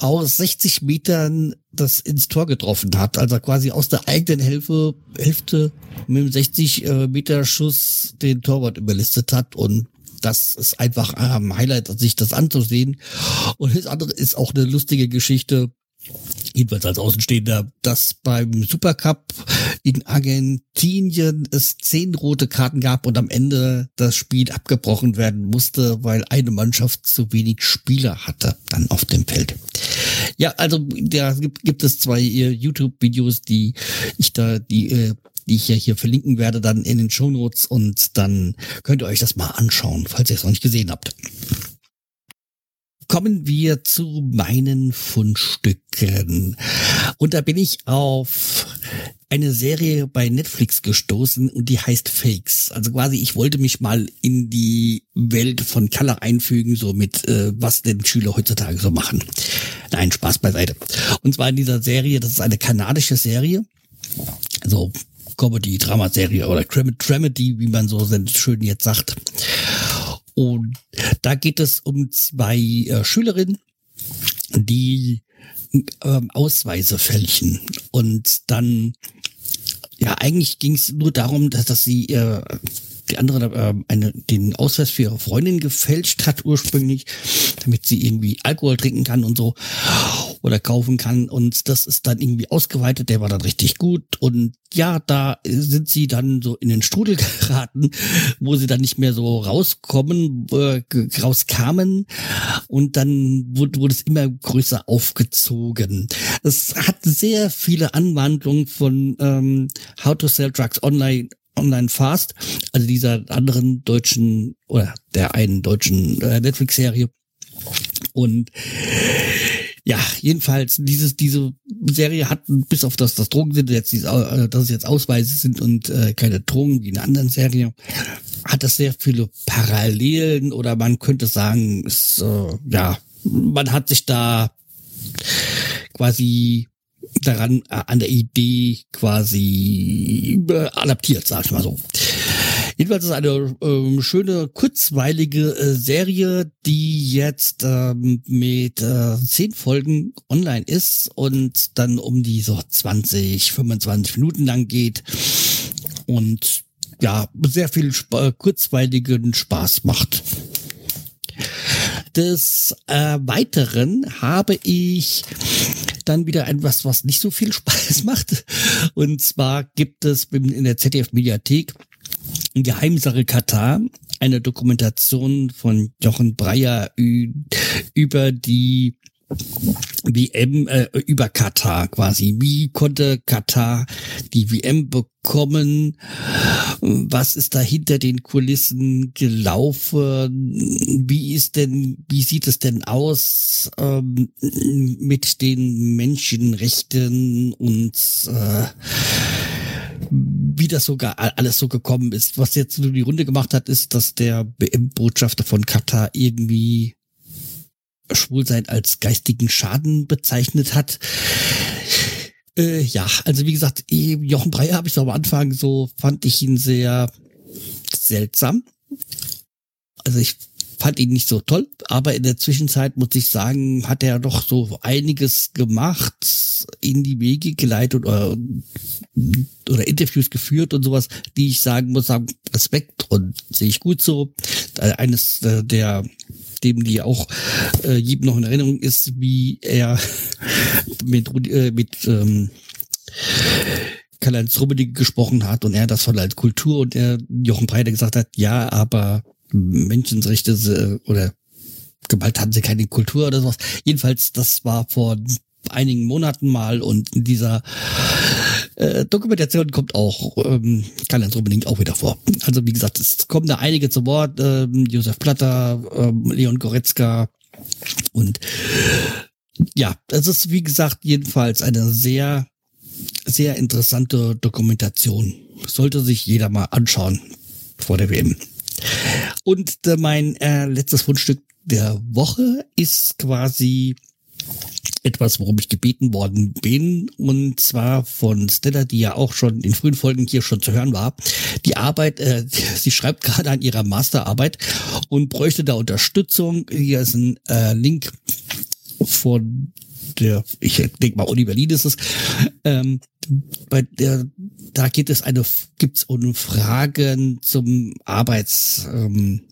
aus 60 Metern das ins Tor getroffen hat. Also quasi aus der eigenen Hälfte, Hälfte mit einem 60 äh, Meter Schuss den Torwart überlistet hat und das ist einfach ein Highlight, sich das anzusehen. Und das andere ist auch eine lustige Geschichte jedenfalls als Außenstehender, dass beim Supercup in Argentinien es zehn rote Karten gab und am Ende das Spiel abgebrochen werden musste, weil eine Mannschaft zu wenig Spieler hatte dann auf dem Feld. Ja, also da gibt, gibt es zwei äh, YouTube-Videos, die ich da, die äh, die ich ja hier verlinken werde, dann in den Show Notes und dann könnt ihr euch das mal anschauen, falls ihr es noch nicht gesehen habt kommen wir zu meinen Fundstücken. Und da bin ich auf eine Serie bei Netflix gestoßen und die heißt Fakes. Also quasi, ich wollte mich mal in die Welt von Color einfügen, so mit, äh, was denn Schüler heutzutage so machen. Nein, Spaß beiseite. Und zwar in dieser Serie, das ist eine kanadische Serie. Also Comedy, Dramaserie oder Dramedy, wie man so schön jetzt sagt. Und da geht es um zwei äh, Schülerinnen, die äh, Ausweise fälschen. Und dann, ja, eigentlich ging es nur darum, dass, dass sie äh, die andere äh, eine, den Ausweis für ihre Freundin gefälscht hat ursprünglich, damit sie irgendwie Alkohol trinken kann und so oder kaufen kann. Und das ist dann irgendwie ausgeweitet, der war dann richtig gut. Und ja, da sind sie dann so in den Strudel geraten, wo sie dann nicht mehr so rauskommen, äh, rauskamen. Und dann wurde, wurde es immer größer aufgezogen. Es hat sehr viele Anwandlungen von ähm, How to Sell Drugs Online Online Fast, also dieser anderen deutschen oder der einen deutschen äh, Netflix-Serie. Und ja, jedenfalls, dieses, diese Serie hat, bis auf das, das Drogen sind jetzt, äh, dass es jetzt Ausweise sind und äh, keine Drogen wie in einer anderen Serie, hat das sehr viele Parallelen oder man könnte sagen, es, äh, ja, man hat sich da quasi daran, äh, an der Idee quasi äh, adaptiert, sag ich mal so. Jedenfalls ist eine ähm, schöne, kurzweilige äh, Serie, die jetzt ähm, mit äh, zehn Folgen online ist und dann um die so 20, 25 Minuten lang geht und ja, sehr viel Sp äh, kurzweiligen Spaß macht. Des äh, Weiteren habe ich dann wieder etwas, was nicht so viel Spaß macht. Und zwar gibt es in der ZDF-Mediathek Geheimsache Katar, eine Dokumentation von Jochen Breyer über die WM äh, über Katar quasi. Wie konnte Katar die WM bekommen? Was ist da hinter den Kulissen gelaufen? Wie ist denn, wie sieht es denn aus ähm, mit den Menschenrechten und äh, wie das sogar alles so gekommen ist. Was jetzt nur die Runde gemacht hat, ist, dass der BM-Botschafter von Katar irgendwie Schwulsein als geistigen Schaden bezeichnet hat. Äh, ja, also wie gesagt, eh, Jochen Breyer habe ich so am Anfang so, fand ich ihn sehr seltsam. Also ich fand ihn nicht so toll, aber in der Zwischenzeit muss ich sagen, hat er doch so einiges gemacht, in die Wege geleitet oder, oder Interviews geführt und sowas, die ich sagen muss, sagen Respekt und sehe ich gut so. Eines äh, der dem die auch äh, jedem noch in Erinnerung ist, wie er mit, äh, mit ähm, Karl-Heinz Rummenigge gesprochen hat und er das von als Kultur und er Jochen Breiter gesagt hat, ja, aber Menschenrechte oder Gewalt haben sie keine Kultur oder sowas. Jedenfalls, das war vor einigen Monaten mal und in dieser äh, Dokumentation kommt auch ähm, Karl-Heinz unbedingt auch wieder vor. Also wie gesagt, es kommen da einige zu Wort, ähm, Josef Platter, ähm, Leon Goretzka und ja, es ist wie gesagt jedenfalls eine sehr, sehr interessante Dokumentation. Sollte sich jeder mal anschauen vor der WM. Und äh, mein äh, letztes Fundstück der Woche ist quasi etwas, worum ich gebeten worden bin, und zwar von Stella, die ja auch schon in frühen Folgen hier schon zu hören war. Die Arbeit, äh, sie schreibt gerade an ihrer Masterarbeit und bräuchte da Unterstützung. Hier ist ein äh, Link von der, ich denke mal, Uni Berlin ist es. Ähm, bei der, da geht es eine, gibt's um Fragen zum Arbeits, ähm,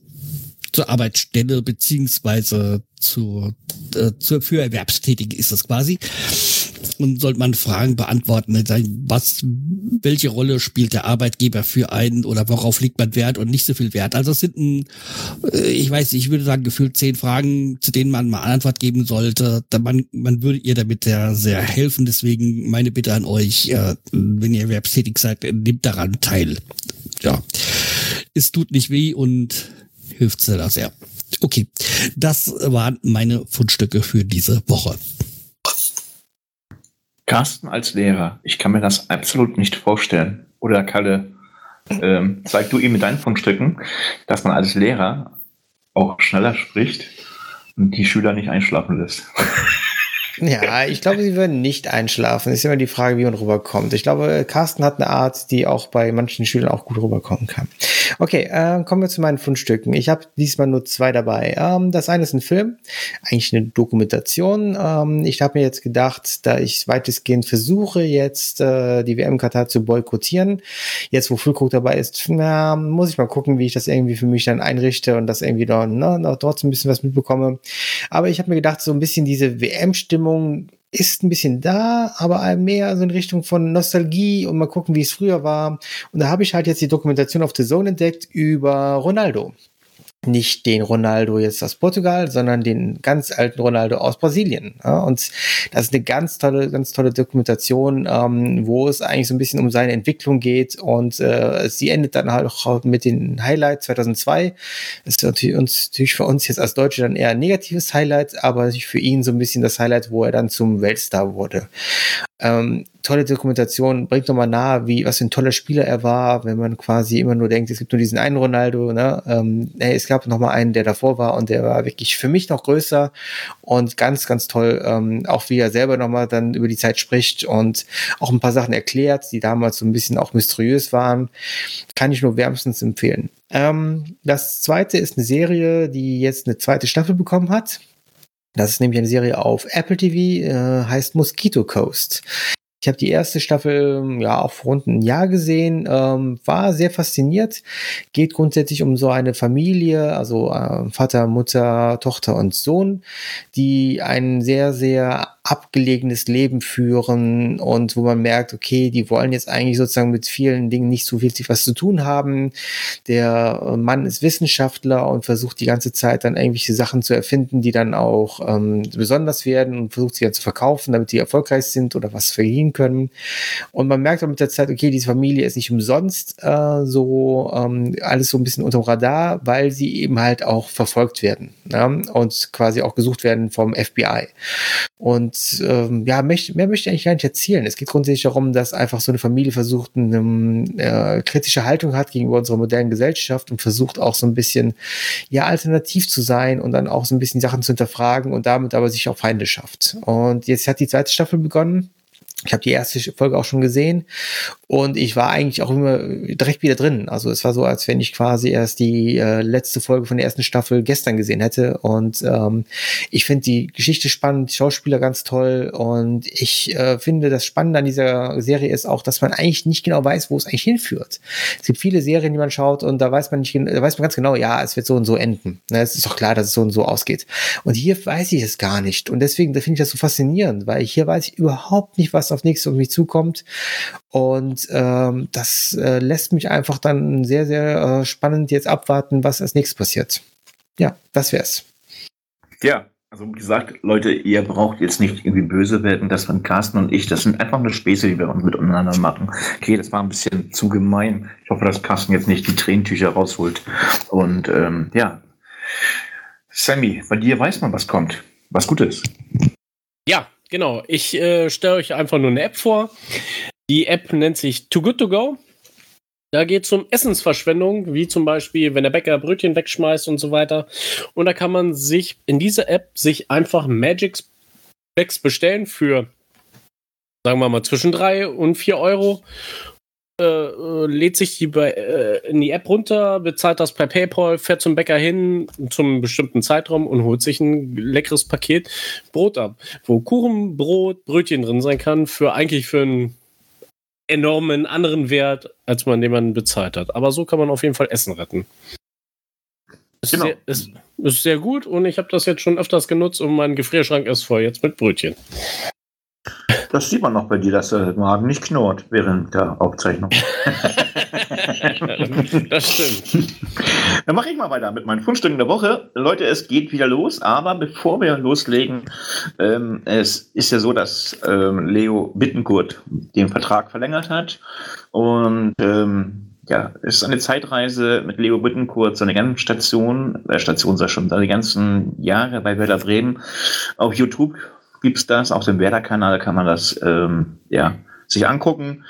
zur Arbeitsstelle beziehungsweise zur, äh, zur für Erwerbstätige ist das quasi. Und sollte man Fragen beantworten, was, welche Rolle spielt der Arbeitgeber für einen oder worauf liegt man Wert und nicht so viel Wert. Also es sind, ein, äh, ich weiß ich würde sagen, gefühlt zehn Fragen, zu denen man mal eine Antwort geben sollte. Man, man würde ihr damit sehr, sehr helfen. Deswegen meine Bitte an euch, äh, wenn ihr erwerbstätig seid, nehmt daran teil. Ja, es tut nicht weh und hilft sehr, sehr. Okay, das waren meine Fundstücke für diese Woche. Carsten als Lehrer, ich kann mir das absolut nicht vorstellen. Oder Kalle, ähm, zeig du ihm mit deinen Fundstücken, dass man als Lehrer auch schneller spricht und die Schüler nicht einschlafen lässt. Ja, ich glaube, sie würden nicht einschlafen. Ist immer die Frage, wie man rüberkommt. Ich glaube, Carsten hat eine Art, die auch bei manchen Schülern auch gut rüberkommen kann. Okay, äh, kommen wir zu meinen Fundstücken. Ich habe diesmal nur zwei dabei. Ähm, das eine ist ein Film, eigentlich eine Dokumentation. Ähm, ich habe mir jetzt gedacht, da ich weitestgehend versuche, jetzt äh, die WM Katar zu boykottieren, jetzt wo Füllkrug dabei ist, na, muss ich mal gucken, wie ich das irgendwie für mich dann einrichte und das irgendwie noch, ne, noch trotzdem ein bisschen was mitbekomme. Aber ich habe mir gedacht, so ein bisschen diese WM-Stimmung ist ein bisschen da, aber mehr so in Richtung von Nostalgie und mal gucken, wie es früher war. Und da habe ich halt jetzt die Dokumentation auf The Zone entdeckt über Ronaldo nicht den Ronaldo jetzt aus Portugal, sondern den ganz alten Ronaldo aus Brasilien. Ja, und das ist eine ganz tolle, ganz tolle Dokumentation, ähm, wo es eigentlich so ein bisschen um seine Entwicklung geht und äh, sie endet dann halt auch mit den Highlights 2002. Das ist natürlich, uns, natürlich für uns jetzt als Deutsche dann eher ein negatives Highlight, aber für ihn so ein bisschen das Highlight, wo er dann zum Weltstar wurde. Ähm, tolle Dokumentation, bringt nochmal nahe, wie, was für ein toller Spieler er war, wenn man quasi immer nur denkt, es gibt nur diesen einen Ronaldo, ne? Ähm, hey, es gab nochmal einen, der davor war und der war wirklich für mich noch größer und ganz, ganz toll, ähm, auch wie er selber nochmal dann über die Zeit spricht und auch ein paar Sachen erklärt, die damals so ein bisschen auch mysteriös waren. Kann ich nur wärmstens empfehlen. Ähm, das zweite ist eine Serie, die jetzt eine zweite Staffel bekommen hat. Das ist nämlich eine Serie auf Apple TV, äh, heißt Mosquito Coast. Ich habe die erste Staffel ja auch vor rund ein Jahr gesehen, ähm, war sehr fasziniert. Geht grundsätzlich um so eine Familie, also äh, Vater, Mutter, Tochter und Sohn, die einen sehr, sehr abgelegenes Leben führen und wo man merkt, okay, die wollen jetzt eigentlich sozusagen mit vielen Dingen nicht so viel was zu tun haben. Der Mann ist Wissenschaftler und versucht die ganze Zeit dann irgendwelche Sachen zu erfinden, die dann auch ähm, besonders werden und versucht sie dann zu verkaufen, damit die erfolgreich sind oder was verdienen können. Und man merkt auch mit der Zeit, okay, diese Familie ist nicht umsonst äh, so ähm, alles so ein bisschen unter dem Radar, weil sie eben halt auch verfolgt werden ja? und quasi auch gesucht werden vom FBI. Und ähm, ja, möchte, mehr möchte ich eigentlich gar nicht erzählen. Es geht grundsätzlich darum, dass einfach so eine Familie versucht, eine äh, kritische Haltung hat gegenüber unserer modernen Gesellschaft und versucht auch so ein bisschen ja alternativ zu sein und dann auch so ein bisschen Sachen zu hinterfragen und damit aber sich auch Feinde schafft. Und jetzt hat die zweite Staffel begonnen. Ich habe die erste Folge auch schon gesehen und ich war eigentlich auch immer direkt wieder drin. Also es war so, als wenn ich quasi erst die äh, letzte Folge von der ersten Staffel gestern gesehen hätte. Und ähm, ich finde die Geschichte spannend, die Schauspieler ganz toll. Und ich äh, finde, das Spannende an dieser Serie ist auch, dass man eigentlich nicht genau weiß, wo es eigentlich hinführt. Es gibt viele Serien, die man schaut und da weiß man nicht, da weiß man ganz genau, ja, es wird so und so enden. Ne, es ist doch klar, dass es so und so ausgeht. Und hier weiß ich es gar nicht. Und deswegen finde ich das so faszinierend, weil hier weiß ich überhaupt nicht, was auf nichts auf mich zukommt. Und ähm, das äh, lässt mich einfach dann sehr, sehr äh, spannend jetzt abwarten, was als nächstes passiert. Ja, das wär's. Ja, also wie gesagt, Leute, ihr braucht jetzt nicht irgendwie böse werden, das von Carsten und ich, das sind einfach nur Späße, die wir uns miteinander machen. Okay, das war ein bisschen zu gemein. Ich hoffe, dass Carsten jetzt nicht die Tränentücher rausholt. Und ähm, ja, Sammy, bei dir weiß man, was kommt. Was Gutes. Ja, Genau, ich äh, stelle euch einfach nur eine App vor. Die App nennt sich Too Good To Go. Da geht es um Essensverschwendung, wie zum Beispiel, wenn der Bäcker Brötchen wegschmeißt und so weiter. Und da kann man sich in dieser App sich einfach Magic Bags bestellen für, sagen wir mal, zwischen 3 und 4 Euro. Äh, äh, lädt sich die bei, äh, in die App runter, bezahlt das per PayPal, fährt zum Bäcker hin zum bestimmten Zeitraum und holt sich ein leckeres Paket Brot ab, wo Kuchen, Brot, Brötchen drin sein kann, für eigentlich für einen enormen anderen Wert, als man den man bezahlt hat. Aber so kann man auf jeden Fall Essen retten. Ist, genau. sehr, ist, ist sehr gut und ich habe das jetzt schon öfters genutzt und mein Gefrierschrank ist voll jetzt mit Brötchen. Das sieht man noch bei dir, dass der Magen nicht knurrt während der Aufzeichnung. das stimmt. Dann mache ich mal weiter mit meinen Fundstücken der Woche. Leute, es geht wieder los, aber bevor wir loslegen, ähm, es ist ja so, dass ähm, Leo Bittenkurt den Vertrag verlängert hat und ähm, ja, es ist eine Zeitreise mit Leo Bittenkurt, seine ganzen Station, äh, Station sei schon, seine ganzen Jahre bei Werder Bremen auf YouTube gibt es das. Auf dem Werder-Kanal kann man das ähm, ja, sich angucken.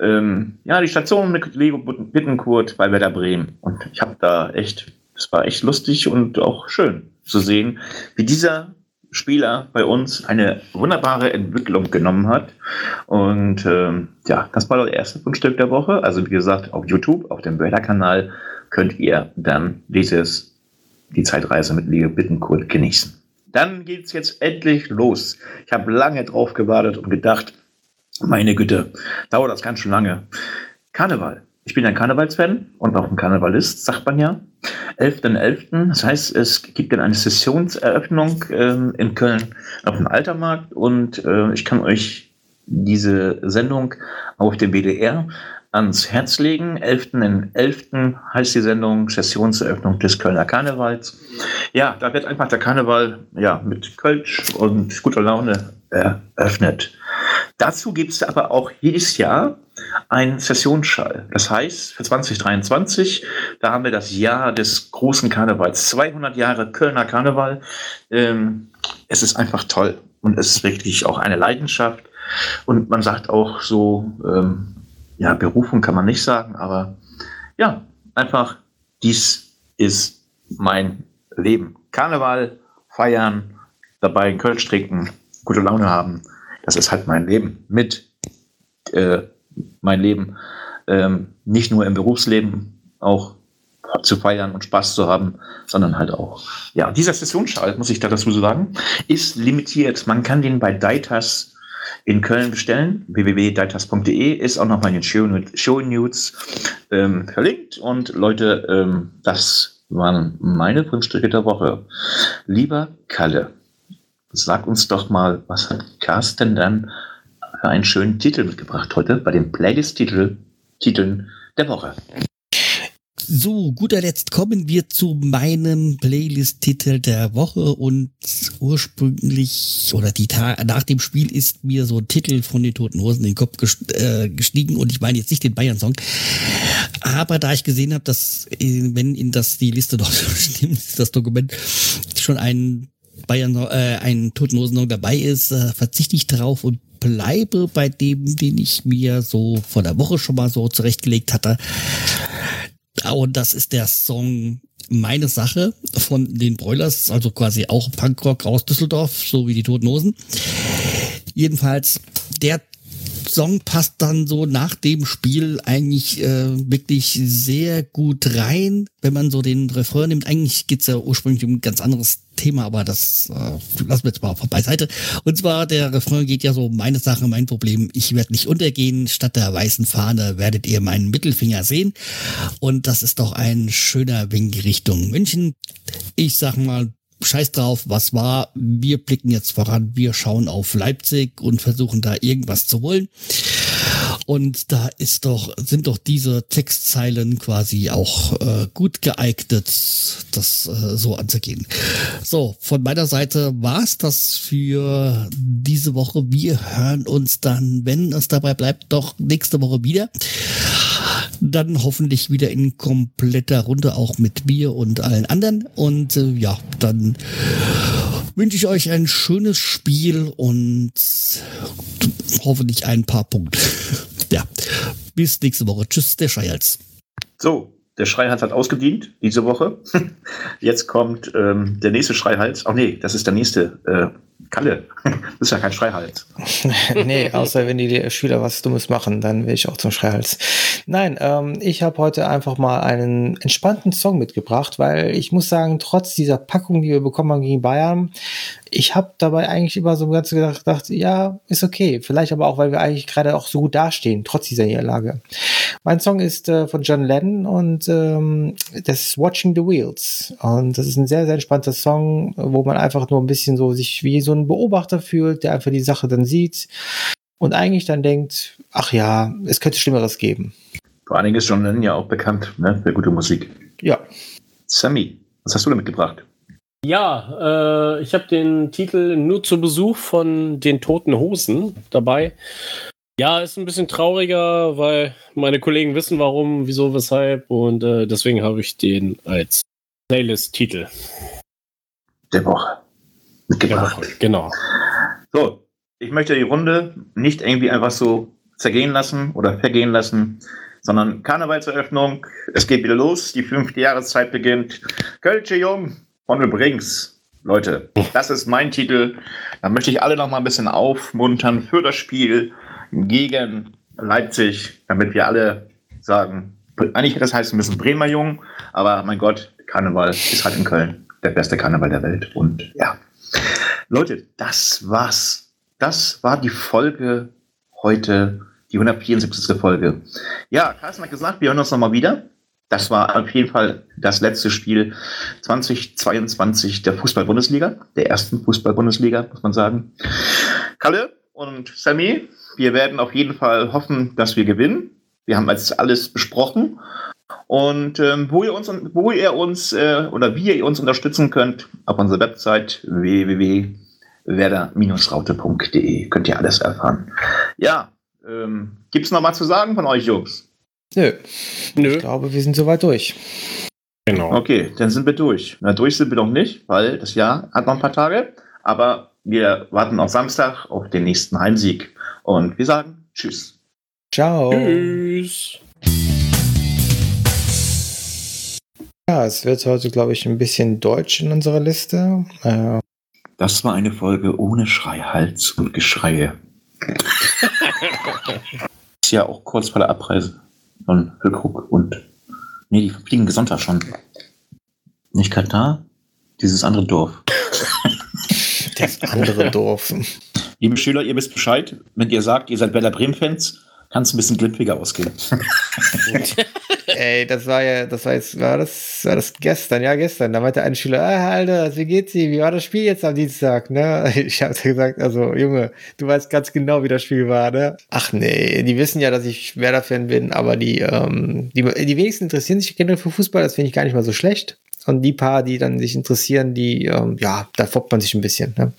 Ähm, ja, die Station mit Lego Bittenkurt bei Werder Bremen. Und ich habe da echt, es war echt lustig und auch schön zu sehen, wie dieser Spieler bei uns eine wunderbare Entwicklung genommen hat. Und ähm, ja, das war das erste Fundstück der Woche. Also wie gesagt, auf YouTube, auf dem Werder-Kanal könnt ihr dann dieses, die Zeitreise mit Leo Bittenkurt genießen. Dann geht es jetzt endlich los. Ich habe lange drauf gewartet und gedacht, meine Güte, dauert das ganz schön lange. Karneval. Ich bin ein Karnevalsfan und auch ein Karnevalist, sagt man ja. 11.11. .11. Das heißt, es gibt dann eine Sessionseröffnung ähm, in Köln auf dem Altermarkt und äh, ich kann euch diese Sendung auf dem WDR ans Herz legen. 11.11. .11. heißt die Sendung Sessionseröffnung des Kölner Karnevals. Ja, da wird einfach der Karneval ja, mit Kölsch und guter Laune eröffnet. Dazu gibt es aber auch jedes Jahr einen Sessionsschall. Das heißt, für 2023, da haben wir das Jahr des großen Karnevals. 200 Jahre Kölner Karneval. Ähm, es ist einfach toll und es ist wirklich auch eine Leidenschaft Und man sagt auch so, ähm, ja, Berufung kann man nicht sagen, aber ja, einfach, dies ist mein Leben. Karneval, feiern, dabei einen Kölsch trinken, gute Laune haben. Das ist halt mein Leben. Mit äh, mein Leben, ähm, nicht nur im Berufsleben, auch zu feiern und Spaß zu haben, sondern halt auch. Ja, dieser Sessionsschal, muss ich da dazu sagen, ist limitiert. Man kann den bei Deitas in Köln bestellen. www.deitas.de ist auch nochmal in den Show, News ähm, verlinkt. Und Leute, ähm, das waren meine fünf Stücke der Woche. Lieber Kalle, sag uns doch mal, was hat Carsten dann für einen schönen Titel mitgebracht heute bei den Playlist-Titeln der Woche? So, guter Letzt kommen wir zu meinem Playlist-Titel der Woche und ursprünglich oder die Ta nach dem Spiel ist mir so ein Titel von den Toten Hosen in den Kopf äh, gestiegen und ich meine jetzt nicht den Bayern-Song, aber da ich gesehen habe, dass wenn in das die Liste dort stimmt, das Dokument schon ein Bayern, äh, ein Toten Hosen dabei ist, äh, verzichte ich darauf und bleibe bei dem, den ich mir so vor der Woche schon mal so zurechtgelegt hatte. Und das ist der Song Meine Sache von den Broilers, also quasi auch Punkrock aus Düsseldorf, so wie die Toten Hosen. Jedenfalls, der Song passt dann so nach dem Spiel eigentlich äh, wirklich sehr gut rein, wenn man so den Refrain nimmt. Eigentlich geht's ja ursprünglich um ein ganz anderes Thema, aber das äh, lassen wir jetzt mal beiseite. Und zwar, der Refrain geht ja so, meine Sache, mein Problem, ich werde nicht untergehen, statt der weißen Fahne werdet ihr meinen Mittelfinger sehen. Und das ist doch ein schöner Wink Richtung München. Ich sag mal, scheiß drauf, was war. Wir blicken jetzt voran, wir schauen auf Leipzig und versuchen da irgendwas zu holen. Und da ist doch, sind doch diese Textzeilen quasi auch äh, gut geeignet, das äh, so anzugehen. So, von meiner Seite war's das für diese Woche. Wir hören uns dann, wenn es dabei bleibt, doch nächste Woche wieder. Dann hoffentlich wieder in kompletter Runde auch mit mir und allen anderen. Und äh, ja, dann wünsche ich euch ein schönes Spiel und hoffentlich ein paar Punkte. ja, bis nächste Woche. Tschüss, der Schreihals. So, der Schreihals hat ausgedient diese Woche. Jetzt kommt ähm, der nächste Schreihals. Oh nee, das ist der nächste. Äh, Kalle, das ist ja kein Schreihals. nee, außer wenn die Schüler was Dummes machen, dann will ich auch zum Schreihals. Nein, ähm, ich habe heute einfach mal einen entspannten Song mitgebracht, weil ich muss sagen, trotz dieser Packung, die wir bekommen haben gegen Bayern, ich habe dabei eigentlich immer so ganz gedacht, gedacht, ja, ist okay. Vielleicht aber auch, weil wir eigentlich gerade auch so gut dastehen, trotz dieser Niederlage. Mein Song ist äh, von John Lennon und ähm, das ist Watching the Wheels. Und das ist ein sehr, sehr entspannter Song, wo man einfach nur ein bisschen so sich wie so ein Beobachter fühlt, der einfach die Sache dann sieht und eigentlich dann denkt, ach ja, es könnte Schlimmeres geben. Vor allen Dingen ist John Lennon ja auch bekannt ne, für gute Musik. Ja. Sammy, was hast du da mitgebracht? Ja, äh, ich habe den Titel Nur zu Besuch von den Toten Hosen dabei. Ja, ist ein bisschen trauriger, weil meine Kollegen wissen warum, wieso, weshalb und äh, deswegen habe ich den als Playlist-Titel. Der Woche. Mitgebracht. Woche, genau. So, ich möchte die Runde nicht irgendwie einfach so zergehen lassen oder vergehen lassen, sondern Karnevalseröffnung. Es geht wieder los. Die fünfte Jahreszeit beginnt. Kölsche Jung, von übrigens, Leute, das ist mein Titel. Da möchte ich alle noch mal ein bisschen aufmuntern für das Spiel gegen Leipzig, damit wir alle sagen, eigentlich hätte das heißen müssen Bremer Jung, aber mein Gott, Karneval ist halt in Köln der beste Karneval der Welt. Und ja, Leute, das war's. Das war die Folge heute, die 174. Folge. Ja, Carsten hat gesagt, wir hören uns nochmal wieder. Das war auf jeden Fall das letzte Spiel 2022 der Fußball-Bundesliga, der ersten Fußball-Bundesliga, muss man sagen. Kalle und Sammy, wir werden auf jeden Fall hoffen, dass wir gewinnen. Wir haben jetzt alles besprochen. Und ähm, wo ihr uns, wo ihr uns äh, oder wie ihr uns unterstützen könnt, auf unserer Website www.werder-raute.de könnt ihr alles erfahren. Ja, ähm, gibt es noch mal zu sagen von euch Jungs? Nö. Nö. Ich glaube, wir sind soweit durch. Genau. Okay, dann sind wir durch. Na, durch sind wir noch nicht, weil das Jahr hat noch ein paar Tage. Aber wir warten auf Samstag auf den nächsten Heimsieg. Und wir sagen Tschüss. Ciao. Tschüss. Ja, es wird heute, glaube ich, ein bisschen Deutsch in unserer Liste. Äh, Das war eine Folge ohne Schreihals und Geschreie. ist ja auch kurz vor der Abreise von Höckruck und. Nee, die fliegen Sonntag schon. Nicht Katar, dieses andere Dorf. das andere Dorf. Liebe Schüler, ihr wisst Bescheid. Wenn ihr sagt, ihr seid Werder Bremen-Fans, kann es ein bisschen glippiger ausgehen. Ey, das war ja, das war jetzt, war das, war das gestern, ja, gestern. Da meinte ein Schüler, ah, Alter, wie geht's dir? Wie war das Spiel jetzt am Dienstag, ne? Ich habe gesagt, also, Junge, du weißt ganz genau, wie das Spiel war, ne? Ach nee, die wissen ja, dass ich Werder-Fan bin, aber die, ähm, die, die wenigsten interessieren sich generell für Fußball, das finde ich gar nicht mal so schlecht. Und die paar, die dann sich interessieren, die, ähm, ja, da foppt man sich ein bisschen, ne?